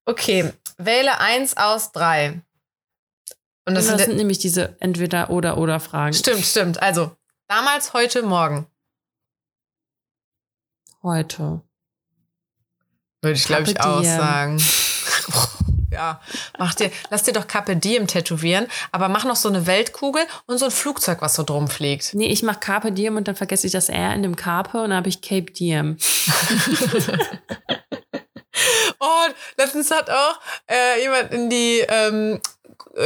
Okay, wähle eins aus drei. Und das, Das, sind, sind nämlich diese entweder oder oder Fragen. stimmt, stimmt. Also, damals, heute, morgen. Heute. Würde ich, glaube ich, auch sagen. ja, mach dir, lass dir doch Carpe Diem tätowieren, aber mach noch so eine Weltkugel und so ein Flugzeug, was so drum fliegt. Nee, ich mache Carpe Diem und dann vergesse ich das R in dem Carpe und dann habe ich Cape Diem. Und letztens hat auch äh, jemand in die ähm, äh,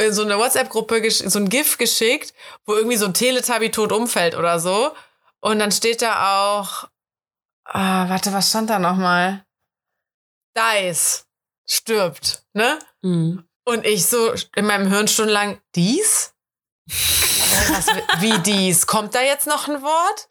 so eine WhatsApp-Gruppe so ein GIF geschickt, wo irgendwie so ein Teletubby tot umfällt oder so. Und dann steht da auch, ah, warte, was stand da nochmal? Dies stirbt, ne? Mhm. Und ich so in meinem Hirn stundenlang, dies? Was, wie dies? Kommt da jetzt noch ein Wort?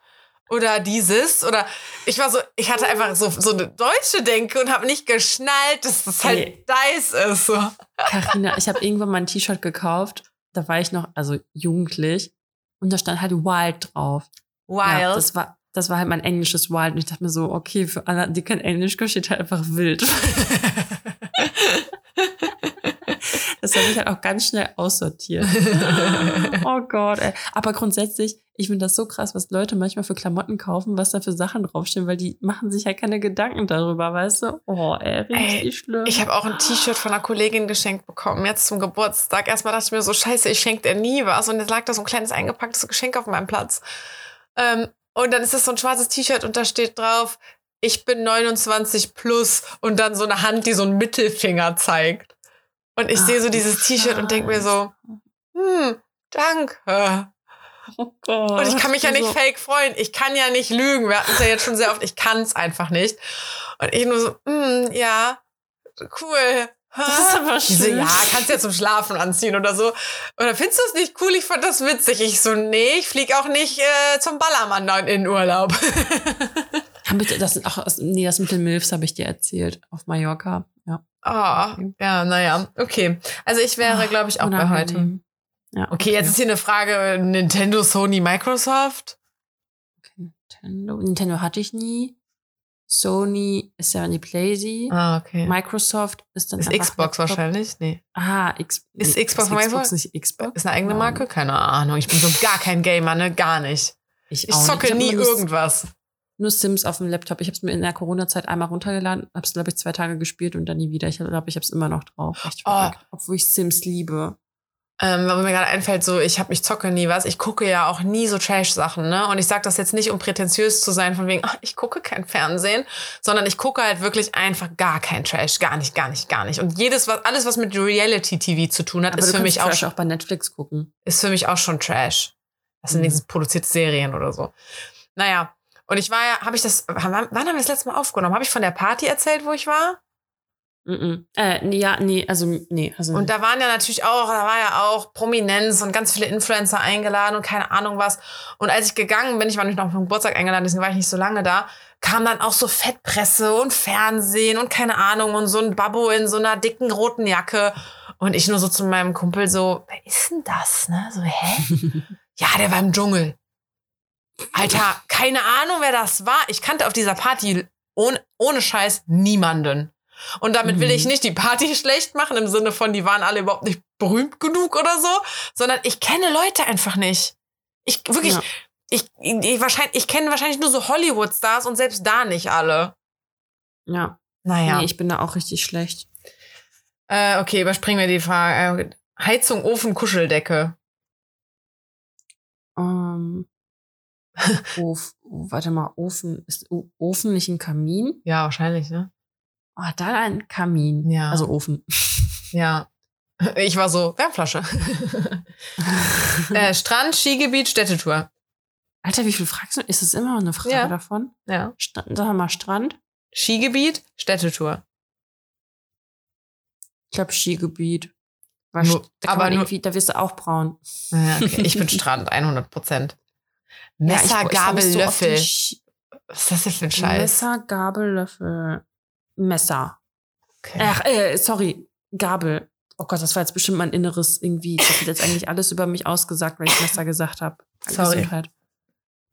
Oder dieses? Oder ich war so, ich hatte einfach so, so eine deutsche Denke und habe nicht geschnallt, dass das halt Nee. dies ist. So. Carina, ich habe irgendwann mal ein T-Shirt gekauft. Da war ich noch, also jugendlich. Und da stand halt Wild drauf. Ja, Wild. das war, das war halt mein englisches Wild. Und ich dachte mir so, okay, für alle, die kein Englisch können, steht halt einfach wild. Das habe ich halt auch ganz schnell aussortiert. oh Gott, ey. Aber grundsätzlich, ich finde das so krass, was Leute manchmal für Klamotten kaufen, was da für Sachen draufstehen, weil die machen sich halt keine Gedanken darüber, weißt du? Oh, ey, richtig Ey, schlimm. ich habe auch ein T-Shirt von einer Kollegin geschenkt bekommen, jetzt zum Geburtstag. Erstmal dachte ich mir so, scheiße, ich schenke dir nie was. Und jetzt lag da so ein kleines eingepacktes Geschenk auf meinem Platz. Ähm, und dann ist das so ein schwarzes T-Shirt und da steht drauf, ich bin 29 plus und dann so eine Hand, die so einen Mittelfinger zeigt. Und ich Ach, sehe so dieses T-Shirt und denke mir so, hm, danke. Oh Gott. Und ich kann mich ja nicht So- fake freuen. Ich kann ja nicht lügen. Wir hatten es ja jetzt schon sehr oft. Ich kann es einfach nicht. Und ich nur so, hm, ja, cool. Das ist aber Diese, schön. ja, kannst ja zum Schlafen anziehen oder so. Oder findest du es nicht cool? Ich fand das witzig. Ich so, nee, ich flieg auch nicht äh, zum Ballermann in Urlaub. Das aus- nee, das mit den Milfs habe ich dir erzählt. Auf Mallorca. Ja. Ah, ja, naja, okay. Also ich wäre, glaube ich, auch bei heute. Unangenehm. Ja, Okay, jetzt ist hier eine Frage: Nintendo, Sony, Microsoft. Okay, Nintendo. Nintendo hatte ich nie. Sony ist ja die Playsee. Ah, okay. Microsoft ist dann Ist Xbox Laptop. wahrscheinlich? Nee. Ah, X Ist nee, Xbox ist Microsoft? Xbox nicht Xbox? Ist eine eigene. Marke? Keine Ahnung. Ich bin so gar kein Gamer, ne? Gar nicht. Ich, Ich zocke hab nie irgendwas. Nur Sims auf dem Laptop. Ich habe es mir in der Corona-Zeit einmal runtergeladen, habe es, glaube ich, zwei Tage gespielt und dann nie wieder. Ich glaube, ich habe es immer noch drauf. Oh. Obwohl ich Sims liebe. Ähm, weil mir gerade einfällt, so, ich habe ich zocke nie was. Ich gucke ja auch nie so Trash-Sachen, ne? Und ich sage das jetzt nicht, um prätentiös zu sein, von wegen, ach, ich gucke kein Fernsehen, sondern ich gucke halt wirklich einfach gar kein Trash. Gar nicht, gar nicht, gar nicht. Und jedes, was, alles, was mit Reality-TV zu tun hat, Aber ist du für mich auch, Trash auch bei Netflix gucken. ist für mich auch schon Trash. Das sind Mhm. produzierte Serien oder so. Naja. Und ich war ja, habe ich das, wann haben wir das letzte Mal aufgenommen? Habe ich von der Party erzählt, wo ich war? Mhm. Äh, nee, ja, nee, also, nee, also. Und da waren ja natürlich auch, da war ja auch Prominenz und ganz viele Influencer eingeladen und keine Ahnung was. Und als ich gegangen bin, ich war nicht noch auf den Geburtstag eingeladen, deswegen war ich nicht so lange da, kam dann auch so Fettpresse und Fernsehen und keine Ahnung und so ein Babbo in so einer dicken roten Jacke. Und ich nur so zu meinem Kumpel so, wer ist denn das? Ne? So, hä? ja, der war im Dschungel. Alter, keine Ahnung, wer das war. Ich kannte auf dieser Party ohne, ohne Scheiß niemanden. Und damit will Mhm. ich nicht die Party schlecht machen, im Sinne von, die waren alle überhaupt nicht berühmt genug oder so, sondern ich kenne Leute einfach nicht. Ich wirklich, Ja. ich, ich, wahrscheinlich, ich kenne wahrscheinlich nur so Hollywood-Stars und selbst da nicht alle. ja. Naja. Nee, ich bin da auch richtig schlecht. äh, okay, überspringen wir die Frage. Äh, Heizung, Ofen, Kuscheldecke. Ähm, Of, warte mal, Ofen. Ist Ofen nicht ein Kamin? Ja, wahrscheinlich, ne? Oh, dann ein Kamin. Ja. Also Ofen. Ja. Ich war so, Wärmflasche. äh, Strand, Skigebiet, Städtetour. Alter, wie viel fragst du? Ist es immer noch eine Frage Ja. davon? Ja. Sta sag mal Strand. Skigebiet, Städtetour. Ich glaube Skigebiet. Weil Nur- St- da aber nur- da wirst du auch braun. Ja, okay. Ich bin Strand, 100 Prozent. Ja, ich- Messer, ich Gabel, so den Löffel. Was ist das denn für ein Scheiß? Messer, Gabel, Löffel. Messer. Okay. Ach, äh, sorry, Gabel. Oh Gott, das war jetzt bestimmt mein Inneres irgendwie. Das wird jetzt eigentlich alles über mich ausgesagt, weil ich Messer gesagt habe. Sorry. Gesundheit.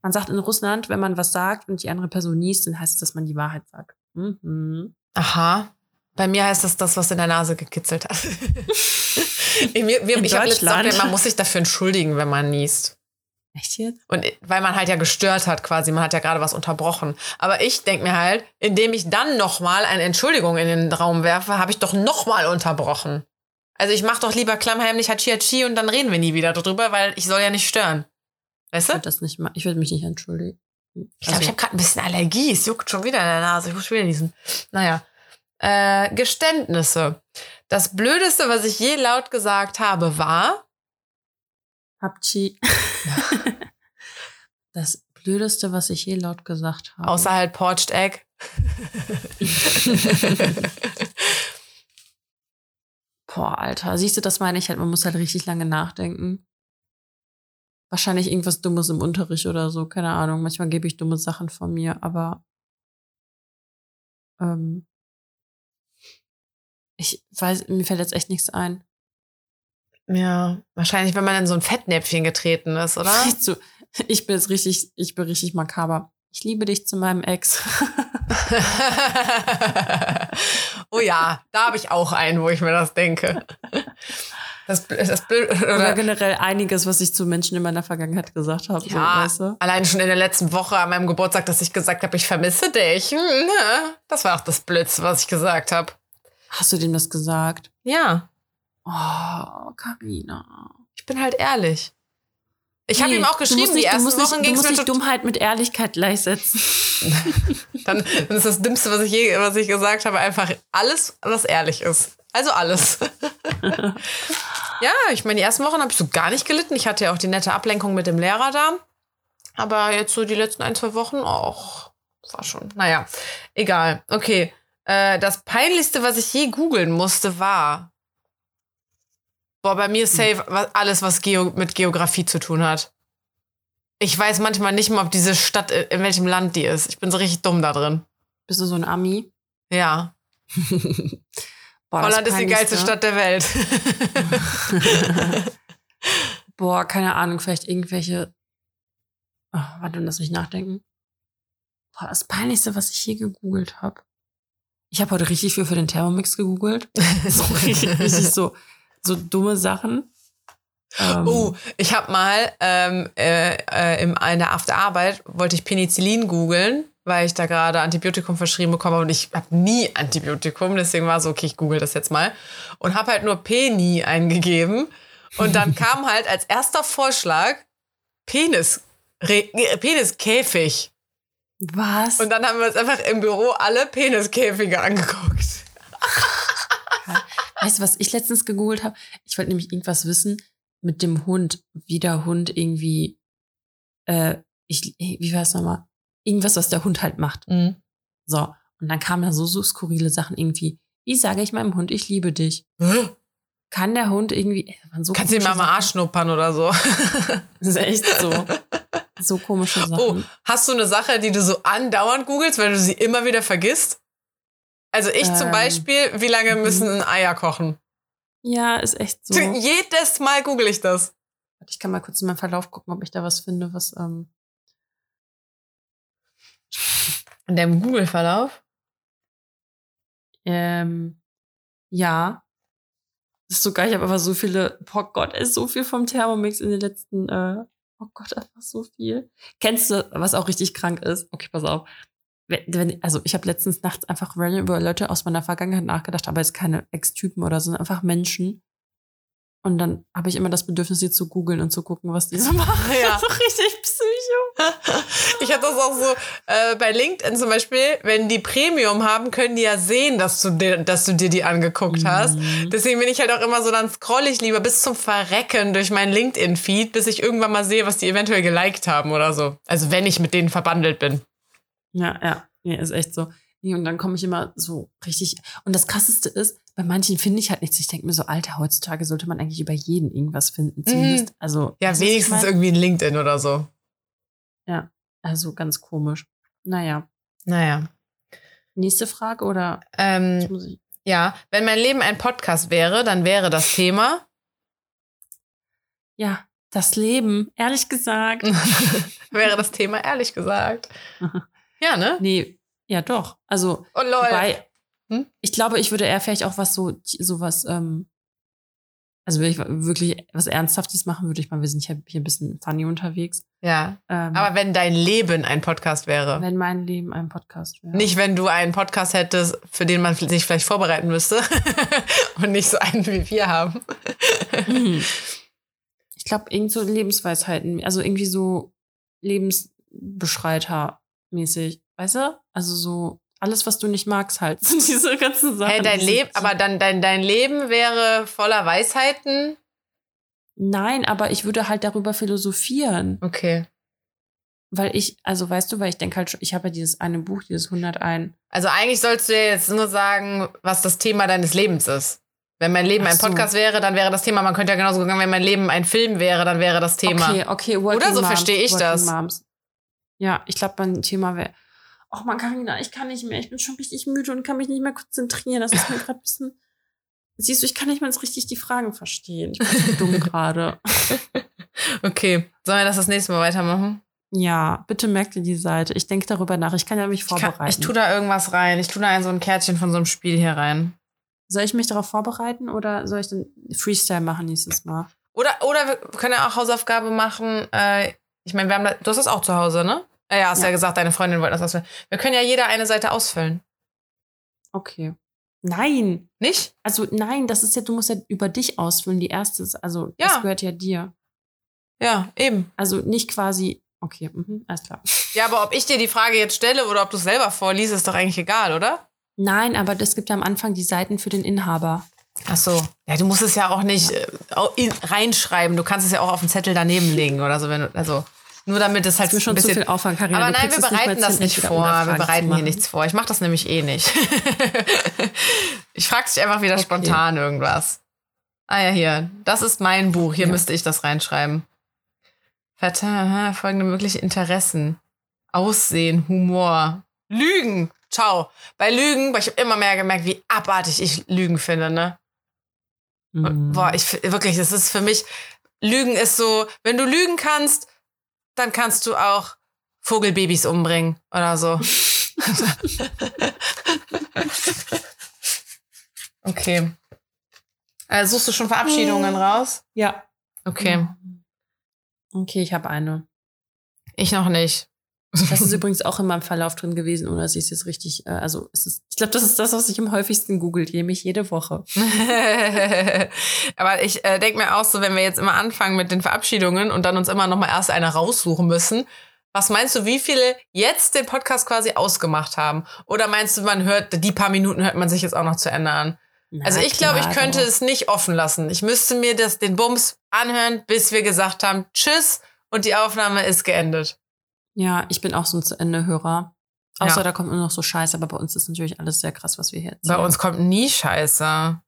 Man sagt in Russland, wenn man was sagt und die andere Person niest, dann heißt es, dass man die Wahrheit sagt. Mhm. Aha. Bei mir heißt das das, was in der Nase gekitzelt hat. ich mir, mir, In ich habe letztens gelernt, man muss sich dafür entschuldigen, wenn man niest. Echt jetzt? Und weil man halt ja gestört hat quasi, man hat ja gerade was unterbrochen. Aber ich denk mir halt, indem ich dann nochmal eine Entschuldigung in den Raum werfe, habe ich doch nochmal unterbrochen. Also ich mache doch lieber klammheimlich Hachi Hachi und dann reden wir nie wieder drüber, weil ich soll ja nicht stören. Weißt Ich du? würde das nicht mal. Ich würde mich nicht entschuldigen. Ich glaube, ich habe gerade ein bisschen Allergie. Es juckt schon wieder in der Nase. Ich muss wieder niesen. Naja. Äh, Geständnisse. Das Blödeste, was ich je laut gesagt habe, war. Habchi. das Blödeste, was ich je laut gesagt habe. Außer halt Poached Egg. Boah, Alter. Siehst du, das meine ich halt. Man muss halt richtig lange nachdenken. Wahrscheinlich irgendwas Dummes im Unterricht oder so. Keine Ahnung. Manchmal gebe ich dumme Sachen von mir, aber. Ähm, ich weiß, mir fällt jetzt echt nichts ein. Ja, wahrscheinlich, wenn man in so ein Fettnäpfchen getreten ist, oder? So, ich bin jetzt richtig, ich bin richtig makaber. Ich liebe dich zu meinem Ex. oh ja, da habe ich auch einen, wo ich mir das denke. Das, das blöd, Oder oder, generell einiges, was ich zu Menschen in meiner Vergangenheit gesagt habe. So, ja, weißt du? allein schon in der letzten Woche an meinem Geburtstag, dass ich gesagt habe, ich vermisse dich. Hm, ne? Das war auch das Blödste, was ich gesagt habe. Hast du dem das gesagt? Ja, Oh, Karina. ich bin halt ehrlich. Ich habe Nee, ihm auch geschrieben, die nicht- du ersten musst nicht- Wochen Du ging es musst mir nicht Dummheit mit Ehrlichkeit gleichsetzen. Dann, dann ist das Dümmste, was ich je, was ich gesagt habe, einfach alles, was ehrlich ist. Also alles. ja, ich meine, die ersten Wochen habe ich so gar nicht gelitten. Ich hatte ja auch die nette Ablenkung mit dem Lehrer da. Aber jetzt so die letzten ein, zwei Wochen auch. War schon. Naja, egal. Okay. Äh, das Peinlichste, was ich je googeln musste, war. Boah, bei mir safe was- alles, was Geo mit Geografie zu tun hat. Ich weiß manchmal nicht mal, ob diese Stadt, äh, in welchem Land die ist. Ich bin so richtig dumm da drin. Bist du so ein Ami? Ja. Boah, Holland ist die geilste Stadt der Welt. Boah, keine Ahnung, vielleicht irgendwelche. Oh, warte, lass mich nachdenken. Boah, das Peinlichste, was ich hier gegoogelt habe. Ich habe heute richtig viel für den Thermomix gegoogelt. So richtig, richtig so, so dumme Sachen. Ähm, Oh, ich habe mal ähm, äh, äh, in der Afterarbeit wollte ich Penicillin googeln, weil ich da gerade Antibiotikum verschrieben bekomme und ich habe nie Antibiotikum, deswegen war so, okay, ich google das jetzt mal und habe halt nur Peni eingegeben Und dann kam halt als erster Vorschlag Penis, Re, Peniskäfig. Was? Und dann haben wir uns einfach im Büro alle Peniskäfige angeguckt. Weißt du, was ich letztens gegoogelt habe? Ich wollte nämlich irgendwas wissen mit dem Hund, wie der Hund irgendwie, äh, ich, wie war es nochmal? Irgendwas, was der Hund halt macht. Mhm. So. Und dann kamen da so, so skurrile Sachen irgendwie. Wie sage ich meinem Hund, ich liebe dich? Kann der Hund irgendwie. waren So Kannst du ihn mal am Arsch schnuppern oder so. Das ist echt so. So komische Sachen. Oh, hast du eine Sache, die du so andauernd googelst, weil du sie immer wieder vergisst? Also ich zum Ähm, Beispiel, wie lange mhm. müssen Eier kochen? Ja, ist echt so. Jedes Mal google ich das. Ich kann mal kurz in meinen Verlauf gucken, ob ich da was finde, was. Ähm, In deinem Google-Verlauf? ähm, ja. Das ist so geil. Ich habe einfach so viele. Oh Gott, ist so viel vom Thermomix in den letzten. Äh, oh Gott, einfach so viel. Kennst du, was auch richtig krank ist? Okay, pass auf. Wenn, also ich habe letztens nachts einfach random über Leute aus meiner Vergangenheit nachgedacht, aber jetzt keine Ex-Typen oder so, sondern einfach Menschen. Und dann habe ich immer das Bedürfnis, sie zu googeln und zu gucken, was die so machen. Ja. so richtig psycho. Ich hatte das auch so äh, bei LinkedIn zum Beispiel, wenn die Premium haben, können die ja sehen, dass du dir, dass du dir die angeguckt hast. Mhm. Deswegen bin ich halt auch immer so, dann scroll ich lieber bis zum Verrecken durch meinen LinkedIn-Feed, bis ich irgendwann mal sehe, was die eventuell geliked haben oder so. Also wenn ich mit denen verbandelt bin. Ja, ja, nee, ist echt so. Nee, und dann komme ich immer so richtig. Und das krasseste ist, bei manchen finde ich halt nichts. Ich denke mir so, Alter, heutzutage sollte man eigentlich über jeden irgendwas finden. Zumindest, also. Mhm. Ja, was ich wenigstens irgendwie ein LinkedIn oder so. Also ganz komisch. Naja. Naja. Nächste Frage oder Ähm, ja, wenn mein Leben ein Podcast wäre, dann wäre das Thema. Ja, das Leben, ehrlich gesagt. wäre das Thema, ehrlich gesagt. Ja, ne? nee, ja doch. Also, Oh lol. wobei, Hm? ich glaube, ich würde eher vielleicht auch was so, sowas, ähm, also wenn ich wirklich was Ernsthaftes machen würde, ich mal, wir sind hier, hier ein bisschen funny unterwegs. Ja. Ähm, Aber wenn dein Leben ein Podcast wäre. wenn mein Leben ein Podcast wäre. Nicht, wenn du einen Podcast hättest, für den man sich vielleicht vorbereiten müsste. Und nicht so einen, wie wir haben. Hm. Ich glaube, irgend so Lebensweisheiten, also irgendwie so Lebensbeschreiter-mäßig, weißt du? Also so alles, was du nicht magst, halt. So diese ganzen Sachen. Hey, dein Leben, aber dann dein, dein Leben wäre voller Weisheiten. Nein, aber ich würde halt darüber philosophieren. Okay. Weil ich, also weißt du, weil ich denke halt, schon- ich habe ja dieses eine Buch, dieses 101. Also eigentlich sollst du ja jetzt nur sagen, was das Thema deines Lebens ist. Wenn mein Leben Ach ein so. Podcast wäre, dann wäre das Thema, man könnte ja genauso sagen, wenn mein Leben ein Film wäre, dann wäre das Thema. Okay, okay, Working Oder so verstehe ich Working das. Moms. Ja, ich glaube, mein Thema wäre, ach man, Carina, ich kann nicht mehr, ich bin schon richtig müde und kann mich nicht mehr konzentrieren. Das ist mir gerade ein bisschen, siehst du, ich kann nicht mal so richtig die Fragen verstehen. Ich bin so dumm gerade. Okay. Sollen wir das das nächste Mal weitermachen? Ja, bitte merkt ihr die Seite. Ich denke darüber nach. Ich kann ja mich Ich, kann, vorbereiten. ich tu da irgendwas rein. Ich tu da ein, so ein Kärtchen von so einem Spiel hier rein. soll ich mich darauf vorbereiten oder soll ich dann Freestyle machen nächstes Mal? Oder, oder wir können ja auch Hausaufgabe machen. Äh, ich meine, wir haben da, du hast das auch zu Hause, ne? Ja, ja hast ja. Ja. gesagt, deine Freundin wollte das ausfüllen. Wir können ja jeder eine Seite ausfüllen. Okay. Nein. Nicht? Also nein, das ist ja, du musst ja über dich ausfüllen. Die erste ist, also Ja. das gehört ja dir. Ja, eben. Also nicht quasi, okay, mhm, alles klar. Ja, aber ob ich dir die Frage jetzt stelle oder ob du es selber vorliest, ist doch eigentlich egal, oder? Nein, aber es gibt ja am Anfang die Seiten für den Inhaber. Ach so. Ja, du musst es ja auch nicht äh, in, reinschreiben. Du kannst es ja auch auf den Zettel daneben legen oder so. Wenn du, also nur damit es halt Das schon ein zu bisschen. viel Aufwand, Karina. aber nein, wir bereiten das nicht vor. Wir zu bereiten hier nichts vor. Ich mache das nämlich eh nicht. ich frage dich einfach wieder Okay. spontan irgendwas. Ah ja, hier. Das ist mein Buch. Hier Ja. müsste ich das reinschreiben. Verte- folgende mögliche Interessen. Aussehen, Humor, Lügen. Ciao. Bei Lügen, weil ich habe immer mehr gemerkt, wie abartig ich Lügen finde, ne? Mhm. Boah, ich wirklich, das ist für mich, Lügen ist so, wenn du lügen kannst, dann kannst du auch Vogelbabys umbringen oder so. okay. Also suchst du schon Verabschiedungen raus? Ja. Okay. Okay, ich habe eine. Ich noch nicht. Das ist übrigens auch in meinem Verlauf drin gewesen, dass ich es jetzt richtig, äh, also ist, ich glaube, das ist das, was ich am häufigsten googelt, nämlich jede Woche. Aber ich äh, denke mir auch so, wenn wir jetzt immer anfangen mit den Verabschiedungen und dann uns immer noch mal erst eine raussuchen müssen, was meinst du, wie viele jetzt den Podcast quasi ausgemacht haben? Oder meinst du, man hört, die paar Minuten hört man sich jetzt auch noch zu Ende an? Na, Also ich glaube, ich könnte es nicht offen lassen. Ich müsste mir das, den Bums anhören, bis wir gesagt haben, tschüss und die Aufnahme ist geendet. Ja, ich bin auch so ein Zu-Ende-Hörer. Außer Ja. da kommt nur noch so Scheiße, aber bei uns ist natürlich alles sehr krass, was wir hier Bei erzählen. uns kommt nie Scheiße.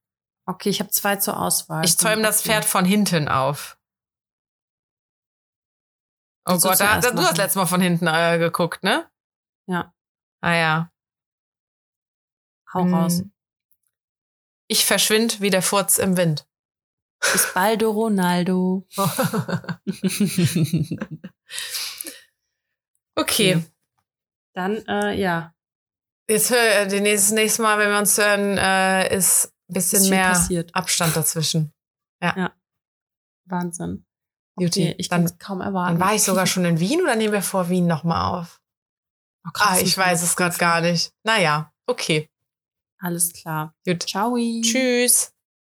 Okay, ich habe zwei zur Auswahl. Ich zäume das. Pferd von hinten auf. Oh du Gott, da, da, du hast letztes Mal von hinten äh, geguckt, ne? Ja. Ah ja. Hau raus. Hm. Ich verschwind wie der Furz im Wind. Bis baldo Ronaldo. okay. Dann, äh, ja. Jetzt hör, äh, die nächste, Mal, wenn wir uns hören, äh, ist ein bisschen Ist mehr passiert. Abstand dazwischen. Wahnsinn. Juti, Okay, ich kann es kaum erwarten. Dann war ich sogar schon in Wien oder nehmen wir vor Wien nochmal auf? Oh, krass, Ah, ich weiß es gerade gar nicht. Naja, okay. Alles klar. Gut. Ciao. Tschüss.